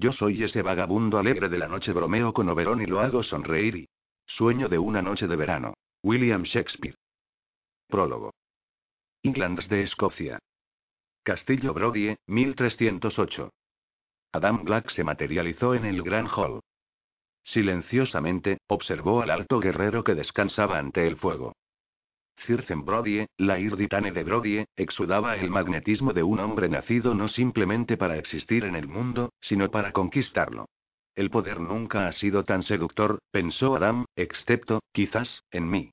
Yo soy ese vagabundo alegre de la noche bromeo con Oberón y lo hago sonreír y... Sueño de una noche de verano. William Shakespeare. Prólogo. Englands de Escocia. Castillo Brodie, 1308. Adam Black se materializó en el gran hall. Silenciosamente, observó al alto guerrero que descansaba ante el fuego. Circen Brodie, la irditane de Brodie, exudaba el magnetismo de un hombre nacido no simplemente para existir en el mundo, sino para conquistarlo. El poder nunca ha sido tan seductor, pensó Adam, excepto, quizás, en mí.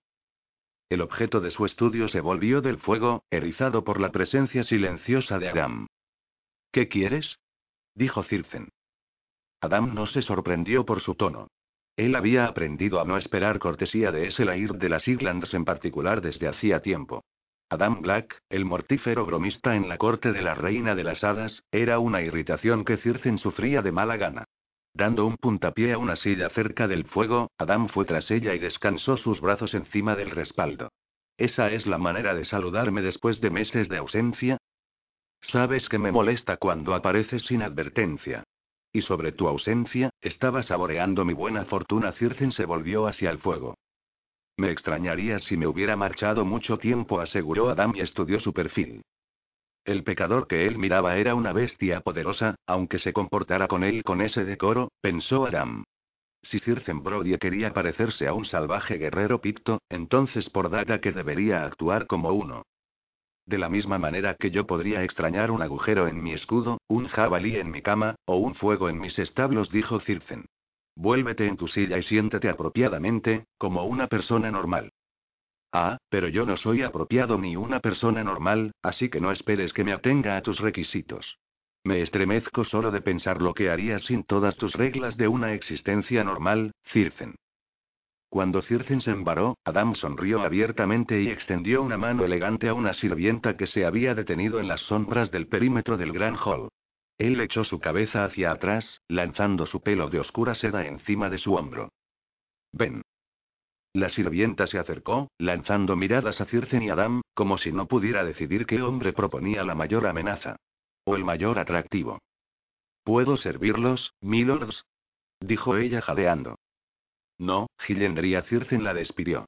El objeto de su estudio se volvió del fuego, erizado por la presencia silenciosa de Adam. ¿Qué quieres? dijo Circen. Adam no se sorprendió por su tono. Él había aprendido a no esperar cortesía de ese Lair de las Irlands en particular desde hacía tiempo. Adam Black, el mortífero bromista en la corte de la reina de las hadas, era una irritación que Circen sufría de mala gana. Dando un puntapié a una silla cerca del fuego, Adam fue tras ella y descansó sus brazos encima del respaldo. ¿Esa es la manera de saludarme después de meses de ausencia? Sabes que me molesta cuando apareces sin advertencia. Y sobre tu ausencia, estaba saboreando mi buena fortuna. Circen se volvió hacia el fuego. Me extrañaría si me hubiera marchado mucho tiempo, aseguró Adam y estudió su perfil. El pecador que él miraba era una bestia poderosa, aunque se comportara con él con ese decoro, pensó Adam. Si Circen Brody quería parecerse a un salvaje guerrero picto, entonces por data que debería actuar como uno. De la misma manera que yo podría extrañar un agujero en mi escudo, un jabalí en mi cama, o un fuego en mis establos, dijo Circen. Vuélvete en tu silla y siéntete apropiadamente, como una persona normal. Ah, pero yo no soy apropiado ni una persona normal, así que no esperes que me atenga a tus requisitos. Me estremezco solo de pensar lo que harías sin todas tus reglas de una existencia normal, Circen. Cuando Circen se embaró, Adam sonrió abiertamente y extendió una mano elegante a una sirvienta que se había detenido en las sombras del perímetro del gran hall. Él echó su cabeza hacia atrás, lanzando su pelo de oscura seda encima de su hombro. Ven. La sirvienta se acercó, lanzando miradas a Circen y Adam, como si no pudiera decidir qué hombre proponía la mayor amenaza. O el mayor atractivo. ¿Puedo servirlos, milords? dijo ella jadeando. No, Gilendría Circen la despidió.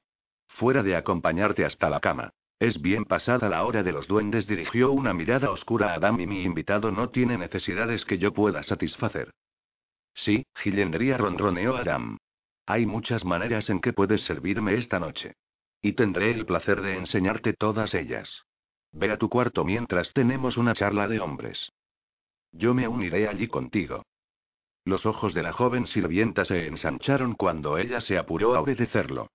Fuera de acompañarte hasta la cama. Es bien pasada la hora de los duendes, dirigió una mirada oscura a Adam y mi invitado no tiene necesidades que yo pueda satisfacer. Sí, Gilendría ronroneó Adam. Hay muchas maneras en que puedes servirme esta noche. Y tendré el placer de enseñarte todas ellas. Ve a tu cuarto mientras tenemos una charla de hombres. Yo me uniré allí contigo. Los ojos de la joven sirvienta se ensancharon cuando ella se apuró a obedecerlo.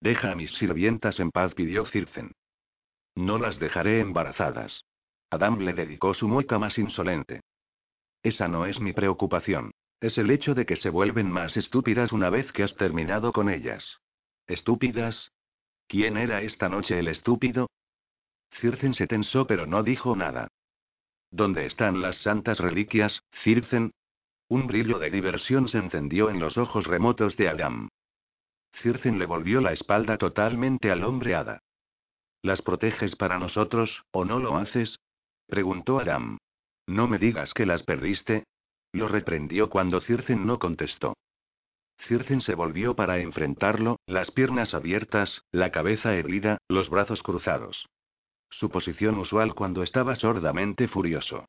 Deja a mis sirvientas en paz, pidió Circen. No las dejaré embarazadas. Adam le dedicó su mueca más insolente. Esa no es mi preocupación. Es el hecho de que se vuelven más estúpidas una vez que has terminado con ellas. ¿Estúpidas? ¿Quién era esta noche el estúpido? Circen se tensó pero no dijo nada. ¿Dónde están las santas reliquias, Circen? Un brillo de diversión se encendió en los ojos remotos de Adam. Circen le volvió la espalda totalmente al hombre hada. ¿Las proteges para nosotros, o no lo haces? preguntó Adam. No me digas que las perdiste. Lo reprendió cuando Circen no contestó. Circen se volvió para enfrentarlo, las piernas abiertas, la cabeza herida, los brazos cruzados. Su posición usual cuando estaba sordamente furioso.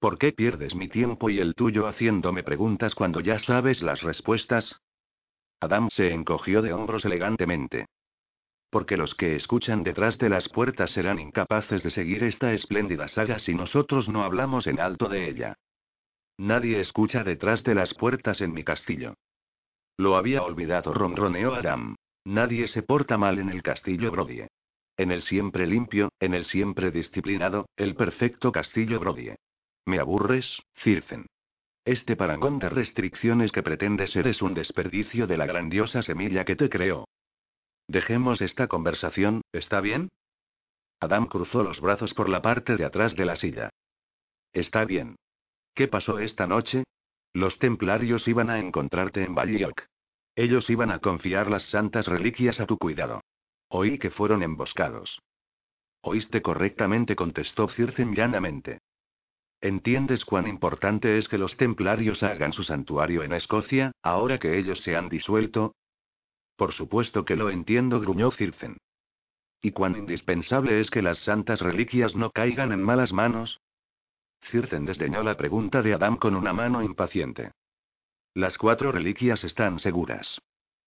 ¿Por qué pierdes mi tiempo y el tuyo haciéndome preguntas cuando ya sabes las respuestas? Adam se encogió de hombros elegantemente. Porque los que escuchan detrás de las puertas serán incapaces de seguir esta espléndida saga si nosotros no hablamos en alto de ella. Nadie escucha detrás de las puertas en mi castillo. Lo había olvidado, ronroneó Adam. Nadie se porta mal en el castillo Brodie. En el siempre limpio, en el siempre disciplinado, el perfecto castillo Brodie. Me aburres, Circen. Este parangón de restricciones que pretende ser es un desperdicio de la grandiosa semilla que te creó. Dejemos esta conversación, ¿está bien? Adam cruzó los brazos por la parte de atrás de la silla. Está bien. ¿Qué pasó esta noche? Los templarios iban a encontrarte en Ballyalk. Ellos iban a confiar las santas reliquias a tu cuidado. Oí que fueron emboscados. Oíste correctamente, contestó Circen llanamente. ¿Entiendes cuán importante es que los templarios hagan su santuario en Escocia, ahora que ellos se han disuelto? Por supuesto que lo entiendo, gruñó Circen. ¿Y cuán indispensable es que las santas reliquias no caigan en malas manos? Circen desdeñó la pregunta de Adam con una mano impaciente. Las cuatro reliquias están seguras.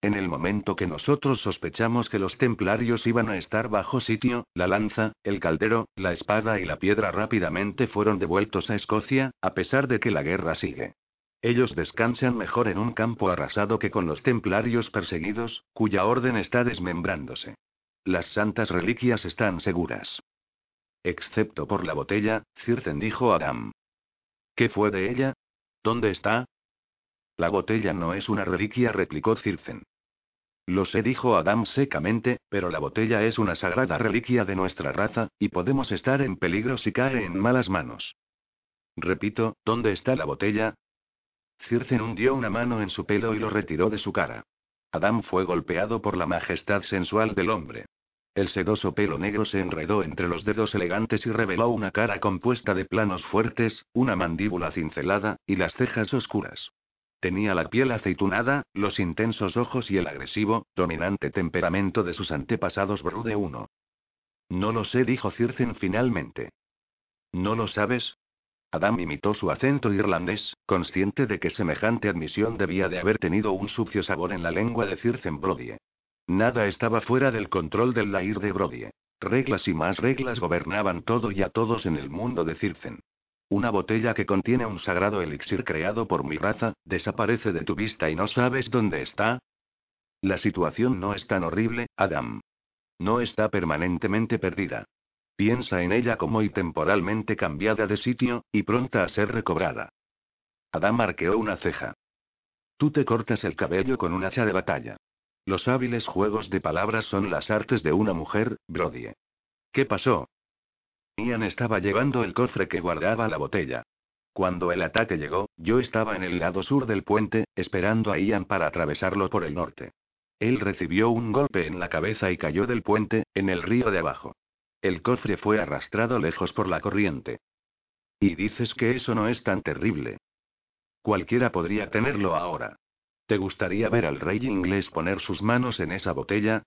En el momento que nosotros sospechamos que los templarios iban a estar bajo sitio, la lanza, el caldero, la espada y la piedra rápidamente fueron devueltos a Escocia, a pesar de que la guerra sigue. Ellos descansan mejor en un campo arrasado que con los templarios perseguidos, cuya orden está desmembrándose. Las santas reliquias están seguras. Excepto por la botella, Cirten dijo Adam. ¿Qué fue de ella? ¿Dónde está? La botella no es una reliquia, replicó Circen. Lo sé, dijo Adam secamente, pero la botella es una sagrada reliquia de nuestra raza, y podemos estar en peligro si cae en malas manos. Repito, ¿dónde está la botella? Circen hundió una mano en su pelo y lo retiró de su cara. Adam fue golpeado por la majestad sensual del hombre. El sedoso pelo negro se enredó entre los dedos elegantes y reveló una cara compuesta de planos fuertes, una mandíbula cincelada, y las cejas oscuras. Tenía la piel aceitunada, los intensos ojos y el agresivo, dominante temperamento de sus antepasados Brude I. No lo sé, dijo Circen finalmente. ¿No lo sabes? Adam imitó su acento irlandés, consciente de que semejante admisión debía de haber tenido un sucio sabor en la lengua de Circen Brodie. Nada estaba fuera del control del Lair de Brodie. Reglas y más reglas gobernaban todo y a todos en el mundo de Circen. Una botella que contiene un sagrado elixir creado por mi raza, desaparece de tu vista y no sabes dónde está. La situación no es tan horrible, Adam. No está permanentemente perdida. Piensa en ella como y temporalmente cambiada de sitio, y pronta a ser recobrada. Adam arqueó una ceja. Tú te cortas el cabello con un hacha de batalla. Los hábiles juegos de palabras son las artes de una mujer, Brodie. ¿Qué pasó? Ian estaba llevando el cofre que guardaba la botella. Cuando el ataque llegó, yo estaba en el lado sur del puente, esperando a Ian para atravesarlo por el norte. Él recibió un golpe en la cabeza y cayó del puente, en el río de abajo. El cofre fue arrastrado lejos por la corriente. Y dices que eso no es tan terrible. Cualquiera podría tenerlo ahora. ¿Te gustaría ver al rey inglés poner sus manos en esa botella?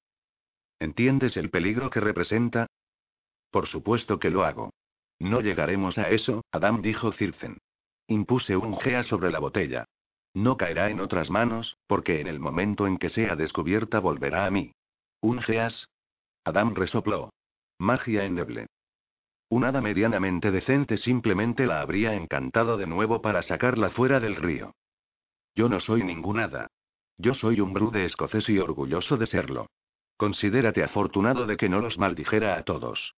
¿Entiendes el peligro que representa? Por supuesto que lo hago. No llegaremos a eso, Adam dijo Circen. Impuse un gea sobre la botella. No caerá en otras manos, porque en el momento en que sea descubierta volverá a mí. ¿Un geas? Adam resopló. Magia endeble. Un hada medianamente decente simplemente la habría encantado de nuevo para sacarla fuera del río. Yo no soy ningún hada. Yo soy un brude escocés y orgulloso de serlo. Considérate afortunado de que no los maldijera a todos.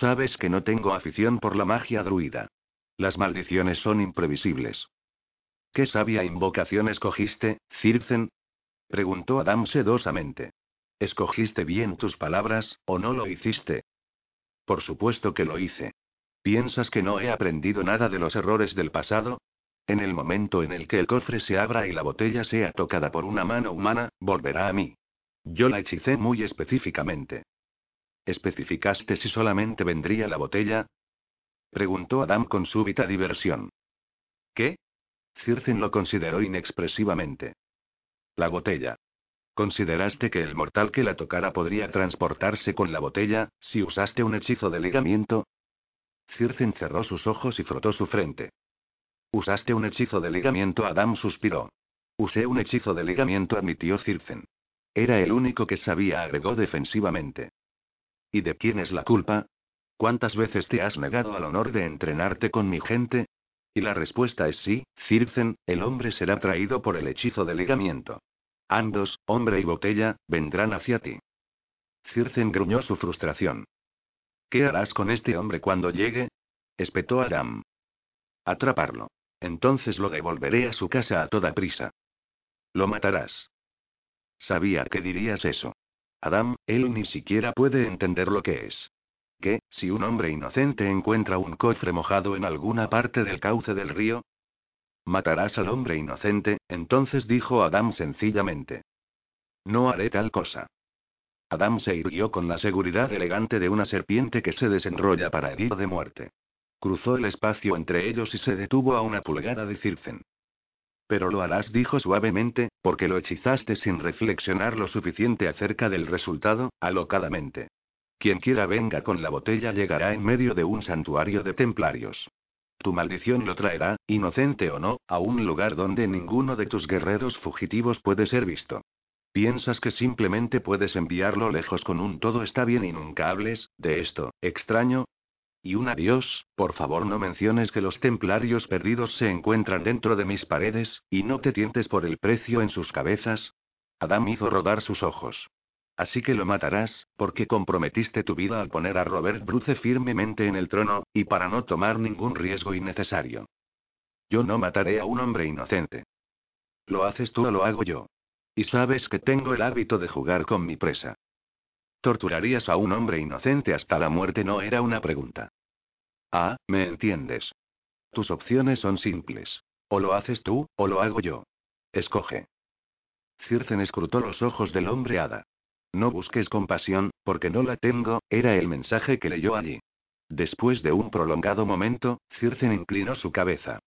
Sabes que no tengo afición por la magia druida. Las maldiciones son imprevisibles. ¿Qué sabia invocación escogiste, Circen? preguntó Adam sedosamente. ¿Escogiste bien tus palabras, o no lo hiciste? Por supuesto que lo hice. ¿Piensas que no he aprendido nada de los errores del pasado? En el momento en el que el cofre se abra y la botella sea tocada por una mano humana, volverá a mí. Yo la hechicé muy específicamente. ¿Especificaste si solamente vendría la botella? Preguntó Adam con súbita diversión. ¿Qué? Circen lo consideró inexpresivamente. La botella. ¿Consideraste que el mortal que la tocara podría transportarse con la botella, si usaste un hechizo de ligamiento? Circen cerró sus ojos y frotó su frente. ¿Usaste un hechizo de ligamiento? Adam suspiró. Usé un hechizo de ligamiento, admitió Circen. Era el único que sabía, agregó defensivamente. ¿Y de quién es la culpa? ¿Cuántas veces te has negado al honor de entrenarte con mi gente? Y la respuesta es sí, Circen, el hombre será traído por el hechizo de ligamiento. Ambos, hombre y botella, vendrán hacia ti. Circen gruñó su frustración. ¿Qué harás con este hombre cuando llegue? espetó Aram. Atraparlo. Entonces lo devolveré a su casa a toda prisa. Lo matarás. Sabía que dirías eso. Adam, él ni siquiera puede entender lo que es. ¿Qué, si un hombre inocente encuentra un cofre mojado en alguna parte del cauce del río? Matarás al hombre inocente, entonces dijo Adam sencillamente. No haré tal cosa. Adam se irguió con la seguridad elegante de una serpiente que se desenrolla para herir de muerte. Cruzó el espacio entre ellos y se detuvo a una pulgada de Circen. Pero lo harás, dijo suavemente, porque lo hechizaste sin reflexionar lo suficiente acerca del resultado, alocadamente. Quien quiera venga con la botella llegará en medio de un santuario de templarios. Tu maldición lo traerá, inocente o no, a un lugar donde ninguno de tus guerreros fugitivos puede ser visto. Piensas que simplemente puedes enviarlo lejos con un todo está bien y nunca hables, de esto, extraño. Y un adiós, por favor no menciones que los templarios perdidos se encuentran dentro de mis paredes, y no te tientes por el precio en sus cabezas. Adam hizo rodar sus ojos. Así que lo matarás, porque comprometiste tu vida al poner a Robert Bruce firmemente en el trono, y para no tomar ningún riesgo innecesario. Yo no mataré a un hombre inocente. Lo haces tú o lo hago yo. Y sabes que tengo el hábito de jugar con mi presa. ¿Torturarías a un hombre inocente hasta la muerte? No era una pregunta. Ah, me entiendes. Tus opciones son simples. O lo haces tú, o lo hago yo. Escoge. Circen escrutó los ojos del hombre hada. No busques compasión, porque no la tengo, era el mensaje que leyó allí. Después de un prolongado momento, Circen inclinó su cabeza.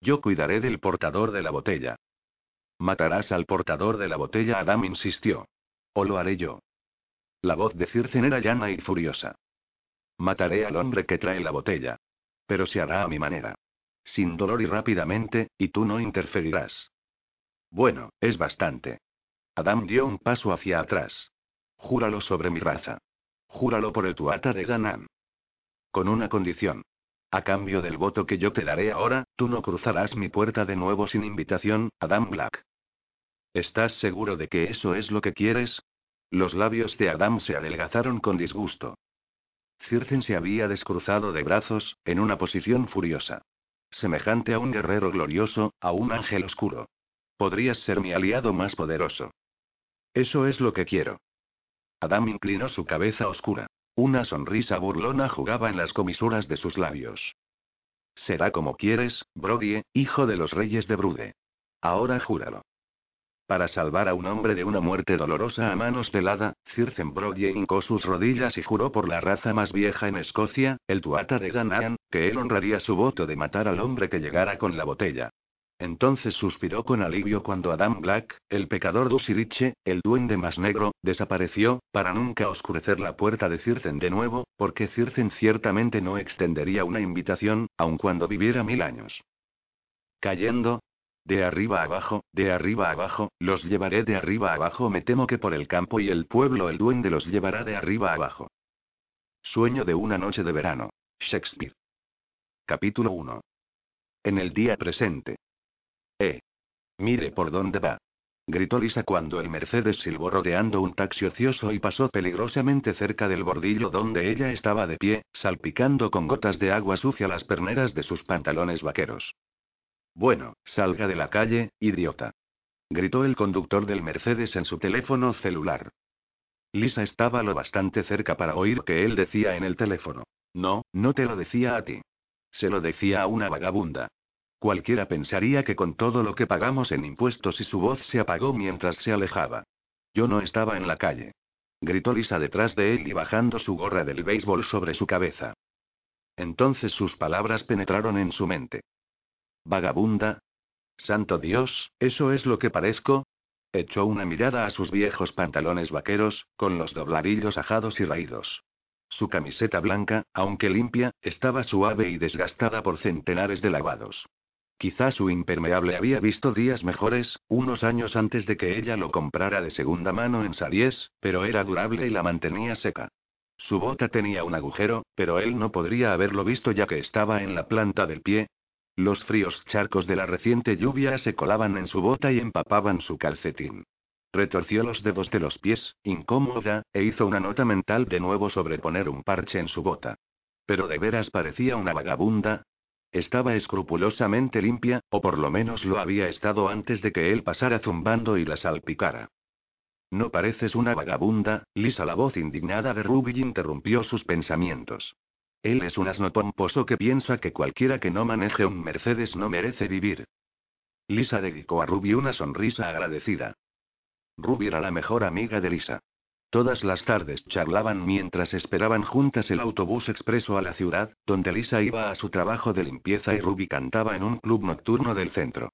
Yo cuidaré del portador de la botella. Matarás al portador de la botella, Adam insistió. O lo haré yo. La voz de Circen era llana y furiosa. Mataré al hombre que trae la botella. Pero se hará a mi manera. Sin dolor y rápidamente, y tú no interferirás. Bueno, es bastante. Adam dio un paso hacia atrás. Júralo sobre mi raza. Júralo por el tuata de Ganam. Con una condición. A cambio del voto que yo te daré ahora, tú no cruzarás mi puerta de nuevo sin invitación, Adam Black. ¿Estás seguro de que eso es lo que quieres? Los labios de Adam se adelgazaron con disgusto. Circen se había descruzado de brazos, en una posición furiosa. Semejante a un guerrero glorioso, a un ángel oscuro. Podrías ser mi aliado más poderoso. Eso es lo que quiero. Adam inclinó su cabeza oscura. Una sonrisa burlona jugaba en las comisuras de sus labios. Será como quieres, Brody, hijo de los reyes de Brude. Ahora júralo. Para salvar a un hombre de una muerte dolorosa a manos pelada, Circen Brody hincó sus rodillas y juró por la raza más vieja en Escocia, el Tuata de Ganaan, que él honraría su voto de matar al hombre que llegara con la botella. Entonces suspiró con alivio cuando Adam Black, el pecador Dusiriche, el duende más negro, desapareció, para nunca oscurecer la puerta de Circen de nuevo, porque Circen ciertamente no extendería una invitación, aun cuando viviera mil años. Cayendo. De arriba abajo, de arriba abajo, los llevaré de arriba abajo. Me temo que por el campo y el pueblo el duende los llevará de arriba abajo. Sueño de una noche de verano. Shakespeare. Capítulo 1. En el día presente. Eh. Mire por dónde va. Gritó Lisa cuando el Mercedes silbó rodeando un taxi ocioso y pasó peligrosamente cerca del bordillo donde ella estaba de pie, salpicando con gotas de agua sucia las perneras de sus pantalones vaqueros. Bueno, salga de la calle, idiota. Gritó el conductor del Mercedes en su teléfono celular. Lisa estaba lo bastante cerca para oír que él decía en el teléfono. No, no te lo decía a ti. Se lo decía a una vagabunda. Cualquiera pensaría que con todo lo que pagamos en impuestos y su voz se apagó mientras se alejaba. Yo no estaba en la calle. Gritó Lisa detrás de él y bajando su gorra del béisbol sobre su cabeza. Entonces sus palabras penetraron en su mente. Vagabunda. Santo Dios, ¿eso es lo que parezco? Echó una mirada a sus viejos pantalones vaqueros, con los dobladillos ajados y raídos. Su camiseta blanca, aunque limpia, estaba suave y desgastada por centenares de lavados. Quizá su impermeable había visto días mejores, unos años antes de que ella lo comprara de segunda mano en Saries, pero era durable y la mantenía seca. Su bota tenía un agujero, pero él no podría haberlo visto ya que estaba en la planta del pie. Los fríos charcos de la reciente lluvia se colaban en su bota y empapaban su calcetín. Retorció los dedos de los pies, incómoda, e hizo una nota mental de nuevo sobre poner un parche en su bota. Pero de veras parecía una vagabunda, estaba escrupulosamente limpia, o por lo menos lo había estado antes de que él pasara zumbando y la salpicara. No pareces una vagabunda, Lisa. La voz indignada de Ruby interrumpió sus pensamientos. Él es un asno pomposo que piensa que cualquiera que no maneje un Mercedes no merece vivir. Lisa dedicó a Ruby una sonrisa agradecida. Ruby era la mejor amiga de Lisa. Todas las tardes charlaban mientras esperaban juntas el autobús expreso a la ciudad, donde Lisa iba a su trabajo de limpieza y Ruby cantaba en un club nocturno del centro.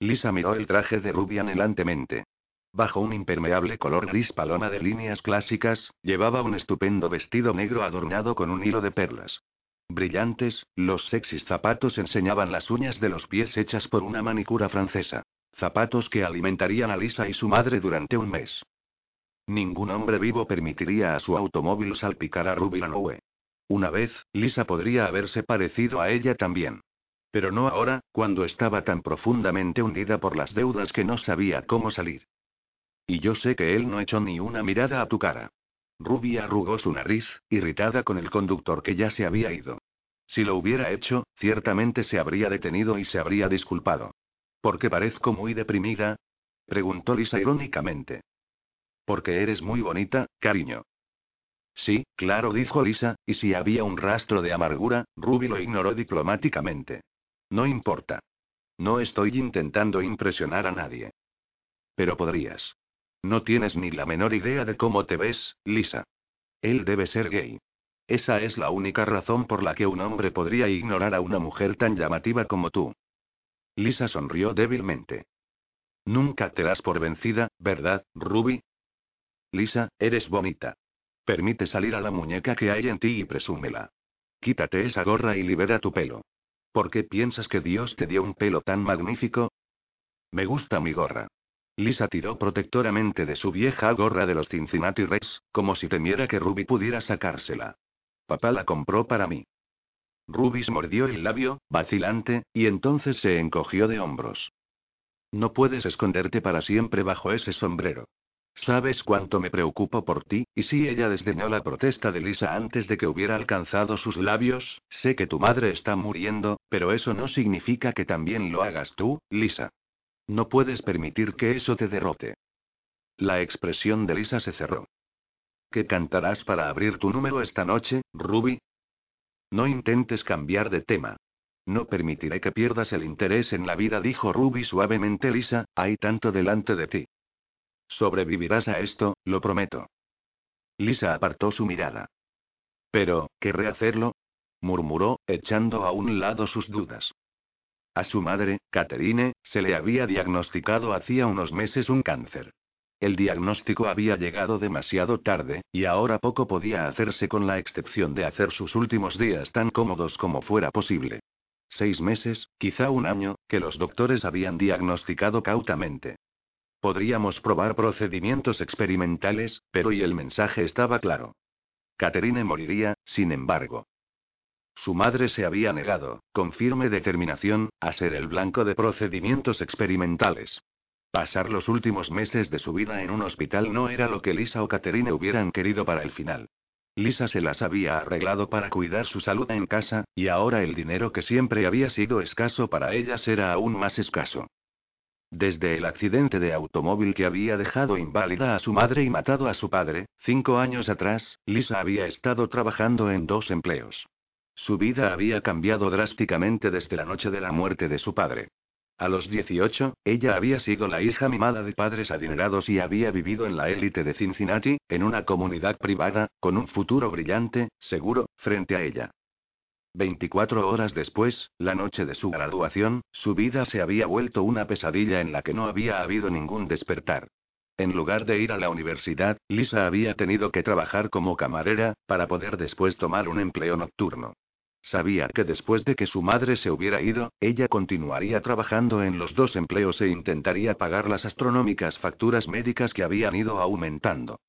Lisa miró el traje de Ruby anhelantemente. Bajo un impermeable color gris paloma de líneas clásicas, llevaba un estupendo vestido negro adornado con un hilo de perlas. Brillantes, los sexys zapatos enseñaban las uñas de los pies hechas por una manicura francesa. Zapatos que alimentarían a Lisa y su madre durante un mes. Ningún hombre vivo permitiría a su automóvil salpicar a Ruby Lanoue. Una vez, Lisa podría haberse parecido a ella también. Pero no ahora, cuando estaba tan profundamente hundida por las deudas que no sabía cómo salir. Y yo sé que él no echó ni una mirada a tu cara. Ruby arrugó su nariz, irritada con el conductor que ya se había ido. Si lo hubiera hecho, ciertamente se habría detenido y se habría disculpado. ¿Por qué parezco muy deprimida? preguntó Lisa irónicamente. Porque eres muy bonita, cariño. Sí, claro, dijo Lisa, y si había un rastro de amargura, Ruby lo ignoró diplomáticamente. No importa. No estoy intentando impresionar a nadie. Pero podrías. No tienes ni la menor idea de cómo te ves, Lisa. Él debe ser gay. Esa es la única razón por la que un hombre podría ignorar a una mujer tan llamativa como tú. Lisa sonrió débilmente. Nunca te das por vencida, ¿verdad, Ruby? Lisa, eres bonita. Permite salir a la muñeca que hay en ti y presúmela. Quítate esa gorra y libera tu pelo. ¿Por qué piensas que Dios te dio un pelo tan magnífico? Me gusta mi gorra. Lisa tiró protectoramente de su vieja gorra de los Cincinnati Reds, como si temiera que Ruby pudiera sacársela. Papá la compró para mí. Ruby mordió el labio, vacilante, y entonces se encogió de hombros. No puedes esconderte para siempre bajo ese sombrero. Sabes cuánto me preocupo por ti, y si ella desdeñó la protesta de Lisa antes de que hubiera alcanzado sus labios, sé que tu madre está muriendo, pero eso no significa que también lo hagas tú, Lisa. No puedes permitir que eso te derrote. La expresión de Lisa se cerró. ¿Qué cantarás para abrir tu número esta noche, Ruby? No intentes cambiar de tema. No permitiré que pierdas el interés en la vida, dijo Ruby suavemente. Lisa, hay tanto delante de ti. Sobrevivirás a esto, lo prometo. Lisa apartó su mirada. Pero, ¿querré hacerlo? murmuró, echando a un lado sus dudas. A su madre, Catherine, se le había diagnosticado hacía unos meses un cáncer. El diagnóstico había llegado demasiado tarde, y ahora poco podía hacerse con la excepción de hacer sus últimos días tan cómodos como fuera posible. Seis meses, quizá un año, que los doctores habían diagnosticado cautamente. Podríamos probar procedimientos experimentales, pero y el mensaje estaba claro. Catherine moriría, sin embargo. Su madre se había negado, con firme determinación, a ser el blanco de procedimientos experimentales. Pasar los últimos meses de su vida en un hospital no era lo que Lisa o Catherine hubieran querido para el final. Lisa se las había arreglado para cuidar su salud en casa, y ahora el dinero que siempre había sido escaso para ellas era aún más escaso. Desde el accidente de automóvil que había dejado inválida a su madre y matado a su padre, cinco años atrás, Lisa había estado trabajando en dos empleos. Su vida había cambiado drásticamente desde la noche de la muerte de su padre. A los 18, ella había sido la hija mimada de padres adinerados y había vivido en la élite de Cincinnati, en una comunidad privada, con un futuro brillante, seguro, frente a ella. 24 horas después, la noche de su graduación, su vida se había vuelto una pesadilla en la que no había habido ningún despertar. En lugar de ir a la universidad, Lisa había tenido que trabajar como camarera, para poder después tomar un empleo nocturno. Sabía que después de que su madre se hubiera ido, ella continuaría trabajando en los dos empleos e intentaría pagar las astronómicas facturas médicas que habían ido aumentando.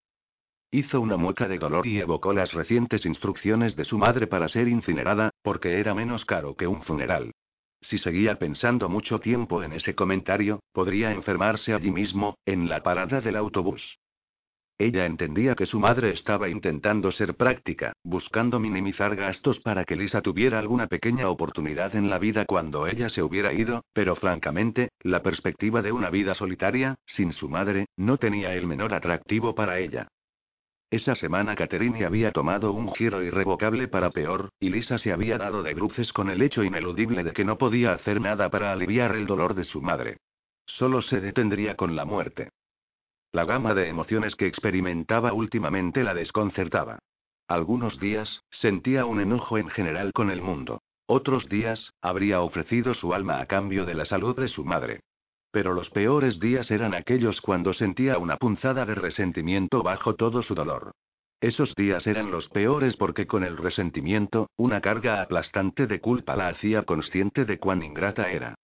Hizo una mueca de dolor y evocó las recientes instrucciones de su madre para ser incinerada, porque era menos caro que un funeral. Si seguía pensando mucho tiempo en ese comentario, podría enfermarse allí mismo, en la parada del autobús. Ella entendía que su madre estaba intentando ser práctica, buscando minimizar gastos para que Lisa tuviera alguna pequeña oportunidad en la vida cuando ella se hubiera ido, pero francamente, la perspectiva de una vida solitaria, sin su madre, no tenía el menor atractivo para ella. Esa semana Catherine había tomado un giro irrevocable para peor, y Lisa se había dado de bruces con el hecho ineludible de que no podía hacer nada para aliviar el dolor de su madre. Solo se detendría con la muerte. La gama de emociones que experimentaba últimamente la desconcertaba. Algunos días, sentía un enojo en general con el mundo. Otros días, habría ofrecido su alma a cambio de la salud de su madre. Pero los peores días eran aquellos cuando sentía una punzada de resentimiento bajo todo su dolor. Esos días eran los peores porque con el resentimiento, una carga aplastante de culpa la hacía consciente de cuán ingrata era.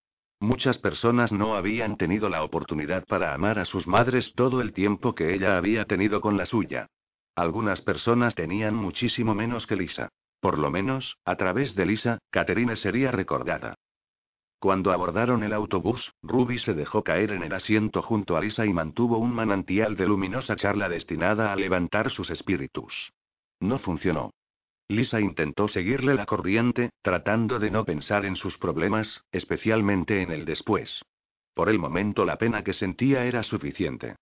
Muchas personas no habían tenido la oportunidad para amar a sus madres todo el tiempo que ella había tenido con la suya. Algunas personas tenían muchísimo menos que Lisa. Por lo menos, a través de Lisa, Catherine sería recordada. Cuando abordaron el autobús, Ruby se dejó caer en el asiento junto a Lisa y mantuvo un manantial de luminosa charla destinada a levantar sus espíritus. No funcionó. Lisa intentó seguirle la corriente, tratando de no pensar en sus problemas, especialmente en el después. Por el momento la pena que sentía era suficiente.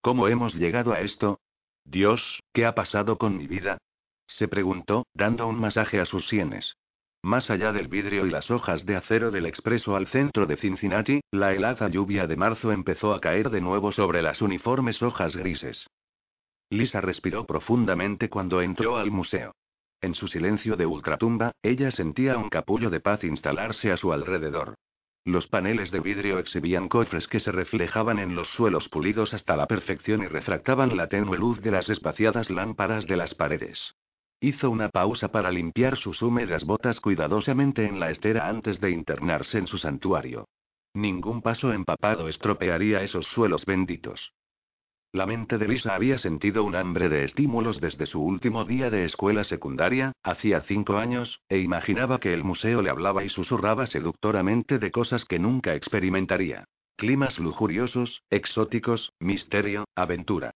¿Cómo hemos llegado a esto? Dios, ¿qué ha pasado con mi vida? se preguntó, dando un masaje a sus sienes. Más allá del vidrio y las hojas de acero del expreso al centro de Cincinnati, la helada lluvia de marzo empezó a caer de nuevo sobre las uniformes hojas grises. Lisa respiró profundamente cuando entró al museo. En su silencio de ultratumba, ella sentía un capullo de paz instalarse a su alrededor. Los paneles de vidrio exhibían cofres que se reflejaban en los suelos pulidos hasta la perfección y refractaban la tenue luz de las espaciadas lámparas de las paredes. Hizo una pausa para limpiar sus húmedas botas cuidadosamente en la estera antes de internarse en su santuario. Ningún paso empapado estropearía esos suelos benditos. La mente de Lisa había sentido un hambre de estímulos desde su último día de escuela secundaria, hacía cinco años, e imaginaba que el museo le hablaba y susurraba seductoramente de cosas que nunca experimentaría. Climas lujuriosos, exóticos, misterio, aventura.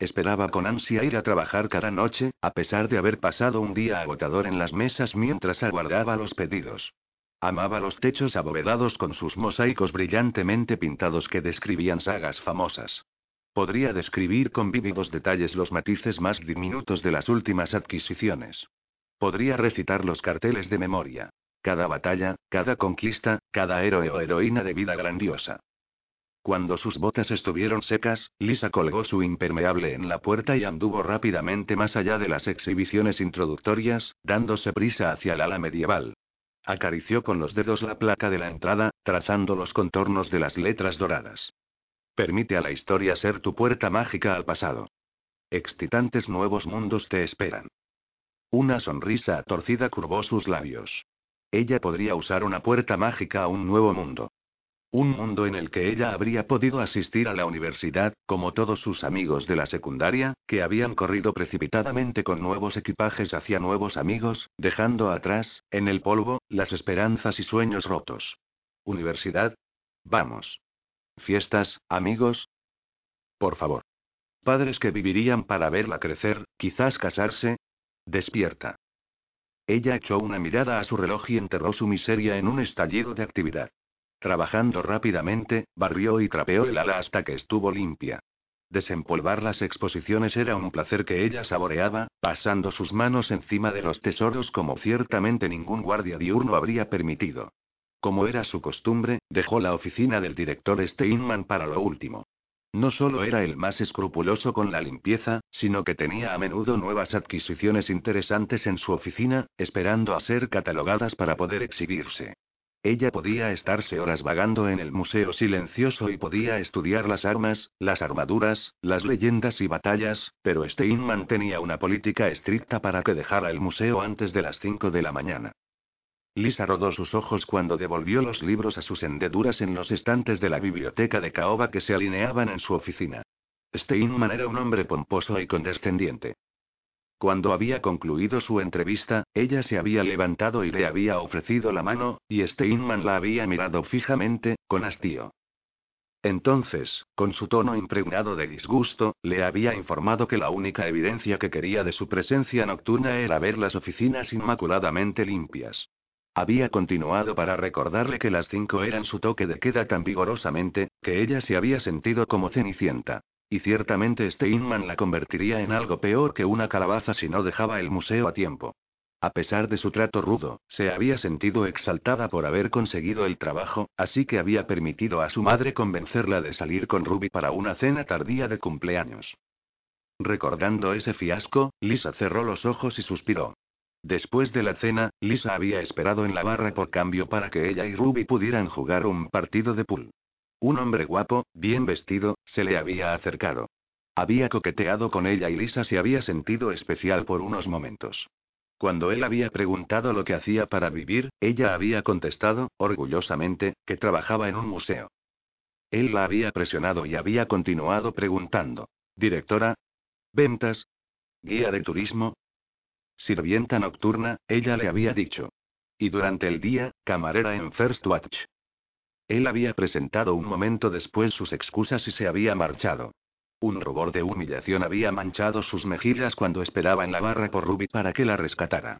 Esperaba con ansia ir a trabajar cada noche, a pesar de haber pasado un día agotador en las mesas mientras aguardaba los pedidos. Amaba los techos abovedados con sus mosaicos brillantemente pintados que describían sagas famosas. Podría describir con vívidos detalles los matices más diminutos de las últimas adquisiciones. Podría recitar los carteles de memoria. Cada batalla, cada conquista, cada héroe o heroína de vida grandiosa. Cuando sus botas estuvieron secas, Lisa colgó su impermeable en la puerta y anduvo rápidamente más allá de las exhibiciones introductorias, dándose prisa hacia el ala medieval. Acarició con los dedos la placa de la entrada, trazando los contornos de las letras doradas. Permite a la historia ser tu puerta mágica al pasado. Excitantes nuevos mundos te esperan. Una sonrisa torcida curvó sus labios. Ella podría usar una puerta mágica a un nuevo mundo. Un mundo en el que ella habría podido asistir a la universidad, como todos sus amigos de la secundaria, que habían corrido precipitadamente con nuevos equipajes hacia nuevos amigos, dejando atrás, en el polvo, las esperanzas y sueños rotos. ¿Universidad? Vamos. ¿Fiestas, amigos? Por favor. Padres que vivirían para verla crecer, quizás casarse. Despierta. Ella echó una mirada a su reloj y enterró su miseria en un estallido de actividad. Trabajando rápidamente, barrió y trapeó el ala hasta que estuvo limpia. Desempolvar las exposiciones era un placer que ella saboreaba, pasando sus manos encima de los tesoros como ciertamente ningún guardia diurno habría permitido. Como era su costumbre, dejó la oficina del director Steinman para lo último. No solo era el más escrupuloso con la limpieza, sino que tenía a menudo nuevas adquisiciones interesantes en su oficina, esperando a ser catalogadas para poder exhibirse. Ella podía estarse horas vagando en el museo silencioso y podía estudiar las armas, las armaduras, las leyendas y batallas, pero Steinman tenía una política estricta para que dejara el museo antes de las 5 de la mañana. Lisa rodó sus ojos cuando devolvió los libros a sus hendeduras en los estantes de la biblioteca de caoba que se alineaban en su oficina. Steinman era un hombre pomposo y condescendiente. Cuando había concluido su entrevista, ella se había levantado y le había ofrecido la mano, y Steinman la había mirado fijamente, con hastío. Entonces, con su tono impregnado de disgusto, le había informado que la única evidencia que quería de su presencia nocturna era ver las oficinas inmaculadamente limpias. Había continuado para recordarle que las cinco eran su toque de queda tan vigorosamente, que ella se había sentido como cenicienta. Y ciertamente Steinman la convertiría en algo peor que una calabaza si no dejaba el museo a tiempo. A pesar de su trato rudo, se había sentido exaltada por haber conseguido el trabajo, así que había permitido a su madre convencerla de salir con Ruby para una cena tardía de cumpleaños. Recordando ese fiasco, Lisa cerró los ojos y suspiró. Después de la cena, Lisa había esperado en la barra por cambio para que ella y Ruby pudieran jugar un partido de pool. Un hombre guapo, bien vestido, se le había acercado. Había coqueteado con ella y Lisa se había sentido especial por unos momentos. Cuando él había preguntado lo que hacía para vivir, ella había contestado, orgullosamente, que trabajaba en un museo. Él la había presionado y había continuado preguntando. Directora, Ventas. Guía de turismo. Sirvienta nocturna, ella le había dicho. Y durante el día, camarera en First Watch. Él había presentado un momento después sus excusas y se había marchado. Un rubor de humillación había manchado sus mejillas cuando esperaba en la barra por Ruby para que la rescatara.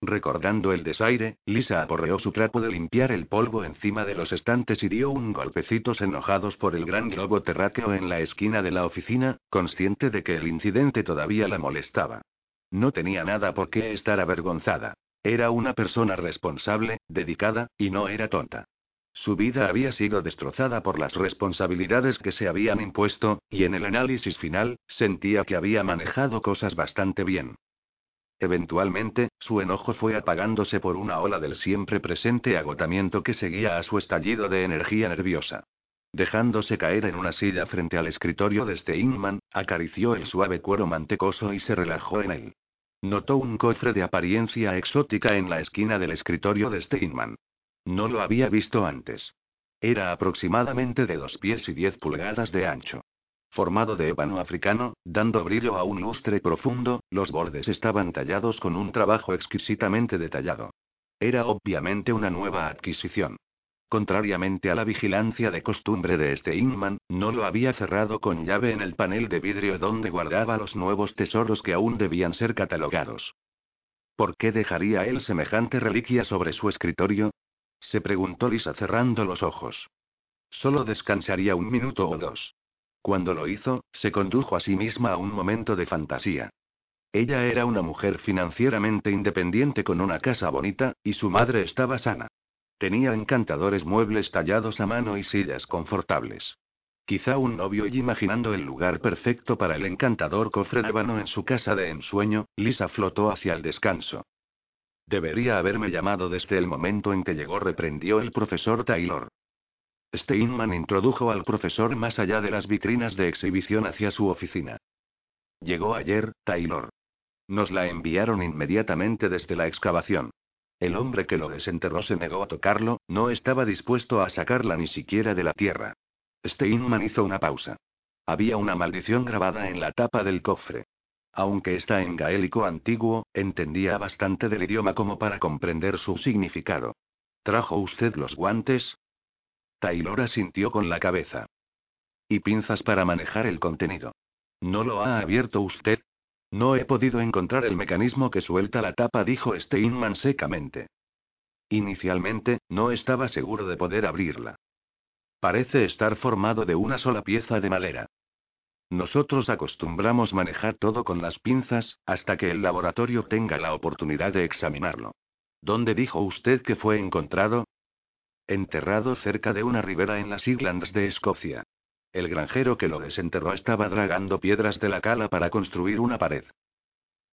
Recordando el desaire, Lisa aporreó su trapo de limpiar el polvo encima de los estantes y dio un golpecitos enojados por el gran globo terráqueo en la esquina de la oficina, consciente de que el incidente todavía la molestaba. No tenía nada por qué estar avergonzada. Era una persona responsable, dedicada, y no era tonta. Su vida había sido destrozada por las responsabilidades que se habían impuesto, y en el análisis final, sentía que había manejado cosas bastante bien. Eventualmente, su enojo fue apagándose por una ola del siempre presente agotamiento que seguía a su estallido de energía nerviosa. Dejándose caer en una silla frente al escritorio de Steinman, acarició el suave cuero mantecoso y se relajó en él. Notó un cofre de apariencia exótica en la esquina del escritorio de Steinman. No lo había visto antes. Era aproximadamente de dos pies y diez pulgadas de ancho. Formado de ébano africano, dando brillo a un lustre profundo, los bordes estaban tallados con un trabajo exquisitamente detallado. Era obviamente una nueva adquisición. Contrariamente a la vigilancia de costumbre de este Inman, no lo había cerrado con llave en el panel de vidrio donde guardaba los nuevos tesoros que aún debían ser catalogados. ¿Por qué dejaría él semejante reliquia sobre su escritorio? se preguntó Lisa cerrando los ojos. Solo descansaría un minuto o dos. Cuando lo hizo, se condujo a sí misma a un momento de fantasía. Ella era una mujer financieramente independiente con una casa bonita, y su madre estaba sana. Tenía encantadores muebles tallados a mano y sillas confortables. Quizá un novio y imaginando el lugar perfecto para el encantador cofre ébano en su casa de ensueño, Lisa flotó hacia el descanso. Debería haberme llamado desde el momento en que llegó, reprendió el profesor Taylor. Steinman introdujo al profesor más allá de las vitrinas de exhibición hacia su oficina. Llegó ayer, Taylor. Nos la enviaron inmediatamente desde la excavación. El hombre que lo desenterró se negó a tocarlo, no estaba dispuesto a sacarla ni siquiera de la tierra. Steinman hizo una pausa. Había una maldición grabada en la tapa del cofre. Aunque está en gaélico antiguo, entendía bastante del idioma como para comprender su significado. ¿Trajo usted los guantes? Taylor asintió con la cabeza. Y pinzas para manejar el contenido. ¿No lo ha abierto usted? No he podido encontrar el mecanismo que suelta la tapa, dijo Steinman secamente. Inicialmente, no estaba seguro de poder abrirla. Parece estar formado de una sola pieza de madera. Nosotros acostumbramos manejar todo con las pinzas, hasta que el laboratorio tenga la oportunidad de examinarlo. ¿Dónde dijo usted que fue encontrado? Enterrado cerca de una ribera en las Highlands de Escocia. El granjero que lo desenterró estaba dragando piedras de la cala para construir una pared.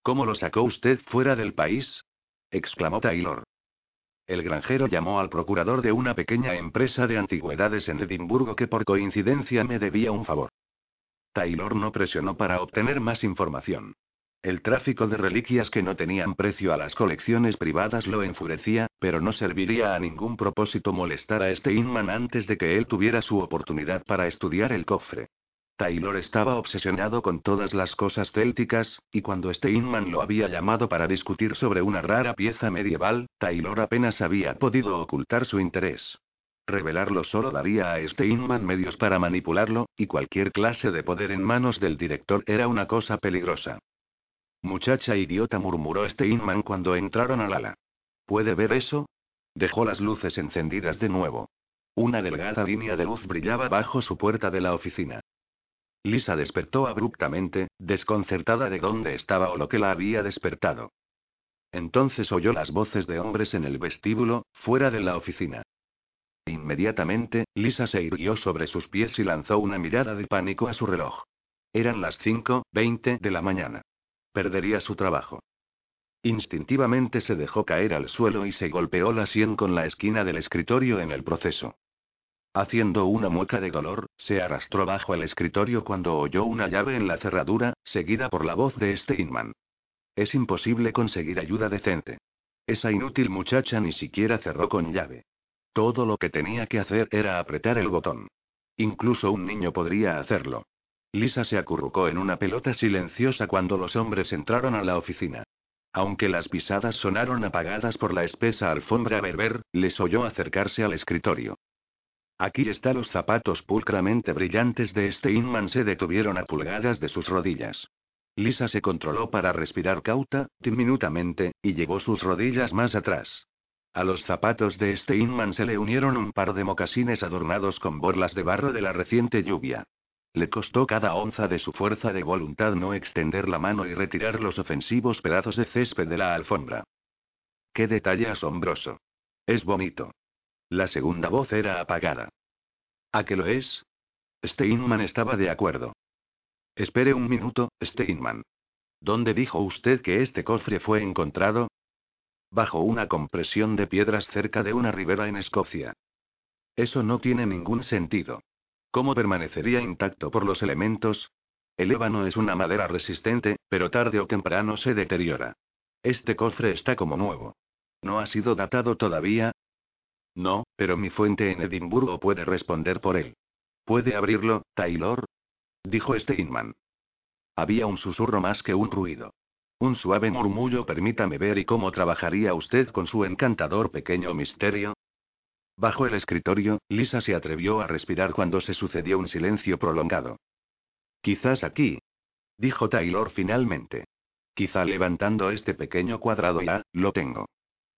¿Cómo lo sacó usted fuera del país? exclamó Taylor. El granjero llamó al procurador de una pequeña empresa de antigüedades en Edimburgo que por coincidencia me debía un favor. Taylor no presionó para obtener más información. El tráfico de reliquias que no tenían precio a las colecciones privadas lo enfurecía, pero no serviría a ningún propósito molestar a este Inman antes de que él tuviera su oportunidad para estudiar el cofre. Taylor estaba obsesionado con todas las cosas célticas, y cuando Steinman lo había llamado para discutir sobre una rara pieza medieval, Taylor apenas había podido ocultar su interés. Revelarlo solo daría a Steinman medios para manipularlo, y cualquier clase de poder en manos del director era una cosa peligrosa. Muchacha idiota, murmuró Steinman cuando entraron al ala. ¿Puede ver eso? Dejó las luces encendidas de nuevo. Una delgada línea de luz brillaba bajo su puerta de la oficina. Lisa despertó abruptamente, desconcertada de dónde estaba o lo que la había despertado. Entonces oyó las voces de hombres en el vestíbulo, fuera de la oficina. Inmediatamente, Lisa se irguió sobre sus pies y lanzó una mirada de pánico a su reloj. Eran las 5:20 de la mañana. Perdería su trabajo. Instintivamente se dejó caer al suelo y se golpeó la sien con la esquina del escritorio en el proceso. Haciendo una mueca de dolor, se arrastró bajo el escritorio cuando oyó una llave en la cerradura, seguida por la voz de Steinman. Es imposible conseguir ayuda decente. Esa inútil muchacha ni siquiera cerró con llave. Todo lo que tenía que hacer era apretar el botón. Incluso un niño podría hacerlo. Lisa se acurrucó en una pelota silenciosa cuando los hombres entraron a la oficina. Aunque las pisadas sonaron apagadas por la espesa alfombra berber, les oyó acercarse al escritorio. Aquí están los zapatos pulcramente brillantes de este Inman se detuvieron a pulgadas de sus rodillas. Lisa se controló para respirar cauta, diminutamente, y llevó sus rodillas más atrás. A los zapatos de este Inman se le unieron un par de mocasines adornados con borlas de barro de la reciente lluvia. Le costó cada onza de su fuerza de voluntad no extender la mano y retirar los ofensivos pedazos de césped de la alfombra. ¡Qué detalle asombroso! Es bonito. La segunda voz era apagada. ¿A qué lo es? Steinman estaba de acuerdo. Espere un minuto, Steinman. ¿Dónde dijo usted que este cofre fue encontrado? Bajo una compresión de piedras cerca de una ribera en Escocia. Eso no tiene ningún sentido. ¿Cómo permanecería intacto por los elementos? El ébano es una madera resistente, pero tarde o temprano se deteriora. Este cofre está como nuevo. ¿No ha sido datado todavía? No, pero mi fuente en Edimburgo puede responder por él. ¿Puede abrirlo, Taylor? Dijo Steinman. Había un susurro más que un ruido. Un suave murmullo, permítame ver y cómo trabajaría usted con su encantador pequeño misterio. Bajo el escritorio, Lisa se atrevió a respirar cuando se sucedió un silencio prolongado. Quizás aquí. Dijo Taylor finalmente. Quizá levantando este pequeño cuadrado ya, lo tengo.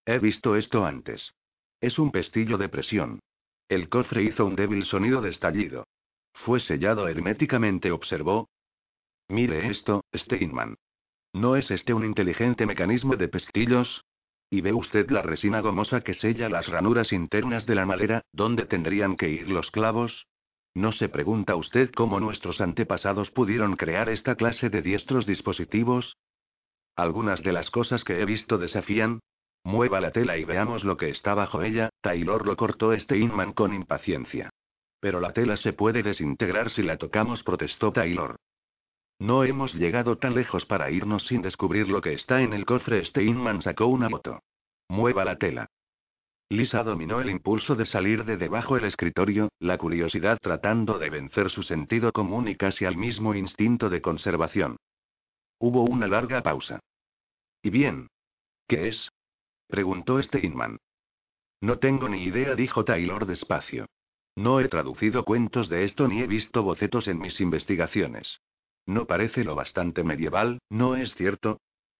He visto esto antes. Es un pestillo de presión. El cofre hizo un débil sonido de estallido. Fue sellado herméticamente, observó. Mire esto, Steinman. ¿No es este un inteligente mecanismo de pestillos? ¿Y ve usted la resina gomosa que sella las ranuras internas de la madera, ¿dónde tendrían que ir los clavos? ¿No se pregunta usted cómo nuestros antepasados pudieron crear esta clase de diestros dispositivos? Algunas de las cosas que he visto desafían. Mueva la tela y veamos lo que está bajo ella, Taylor lo cortó Steinman con impaciencia. Pero la tela se puede desintegrar si la tocamos, protestó Taylor. No hemos llegado tan lejos para irnos sin descubrir lo que está en el cofre. Steinman sacó una moto. Mueva la tela. Lisa dominó el impulso de salir de debajo del escritorio, la curiosidad tratando de vencer su sentido común y casi al mismo instinto de conservación. Hubo una larga pausa. ¿Y bien? ¿Qué es? preguntó Steinman. No tengo ni idea, dijo Taylor despacio. No he traducido cuentos de esto ni he visto bocetos en mis investigaciones. No parece lo bastante medieval, ¿no es cierto?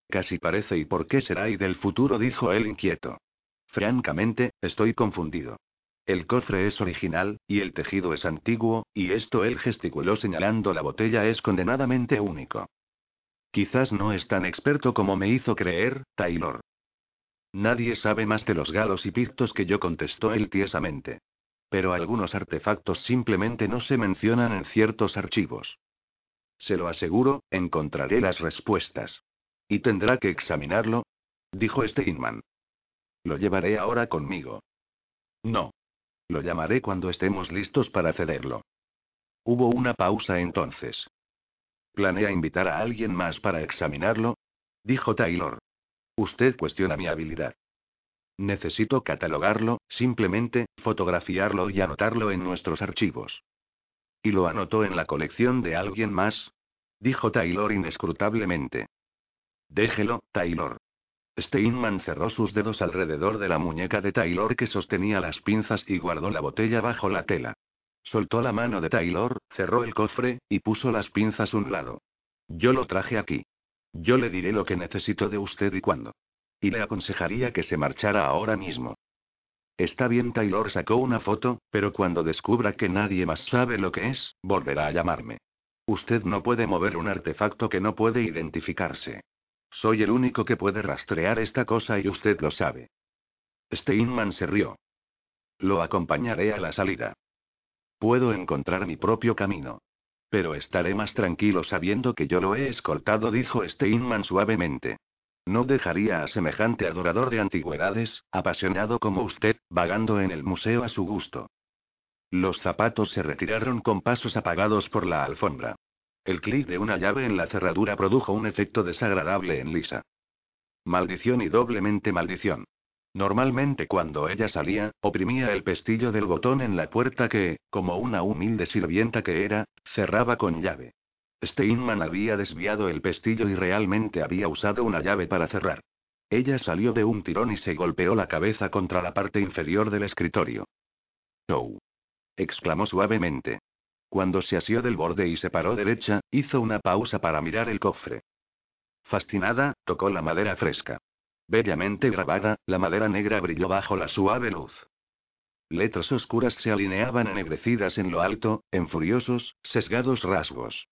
Casi parece y por qué será y del futuro, dijo él inquieto. Francamente, estoy confundido. El cofre es original, y el tejido es antiguo, y esto él gesticuló señalando la botella es condenadamente único. Quizás no es tan experto como me hizo creer, Taylor. Nadie sabe más de los galos y pictos que yo, contestó él tiesamente. Pero algunos artefactos simplemente no se mencionan en ciertos archivos. Se lo aseguro, encontraré las respuestas. ¿Y tendrá que examinarlo? Dijo Steinman. Lo llevaré ahora conmigo. No. Lo llamaré cuando estemos listos para cederlo. Hubo una pausa entonces. ¿Planea invitar a alguien más para examinarlo? Dijo Taylor. Usted cuestiona mi habilidad. Necesito catalogarlo, simplemente, fotografiarlo y anotarlo en nuestros archivos. ¿Y lo anotó en la colección de alguien más? Dijo Taylor inescrutablemente. Déjelo, Taylor. Steinman cerró sus dedos alrededor de la muñeca de Taylor que sostenía las pinzas y guardó la botella bajo la tela. Soltó la mano de Taylor, cerró el cofre, y puso las pinzas un lado. Yo lo traje aquí. Yo le diré lo que necesito de usted y cuándo. Y le aconsejaría que se marchara ahora mismo. Está bien, Taylor sacó una foto, pero cuando descubra que nadie más sabe lo que es, volverá a llamarme. Usted no puede mover un artefacto que no puede identificarse. Soy el único que puede rastrear esta cosa y usted lo sabe. Steinman se rió. Lo acompañaré a la salida. Puedo encontrar mi propio camino. Pero estaré más tranquilo sabiendo que yo lo he escoltado, dijo Steinman suavemente. No dejaría a semejante adorador de antigüedades, apasionado como usted, vagando en el museo a su gusto. Los zapatos se retiraron con pasos apagados por la alfombra. El clic de una llave en la cerradura produjo un efecto desagradable en Lisa. Maldición y doblemente maldición. Normalmente cuando ella salía, oprimía el pestillo del botón en la puerta que, como una humilde sirvienta que era, cerraba con llave. Steinman había desviado el pestillo y realmente había usado una llave para cerrar. Ella salió de un tirón y se golpeó la cabeza contra la parte inferior del escritorio. ¡Oh! exclamó suavemente. Cuando se asió del borde y se paró derecha, hizo una pausa para mirar el cofre. Fascinada, tocó la madera fresca. Bellamente grabada, la madera negra brilló bajo la suave luz. Letras oscuras se alineaban ennegrecidas en lo alto, en furiosos, sesgados rasgos.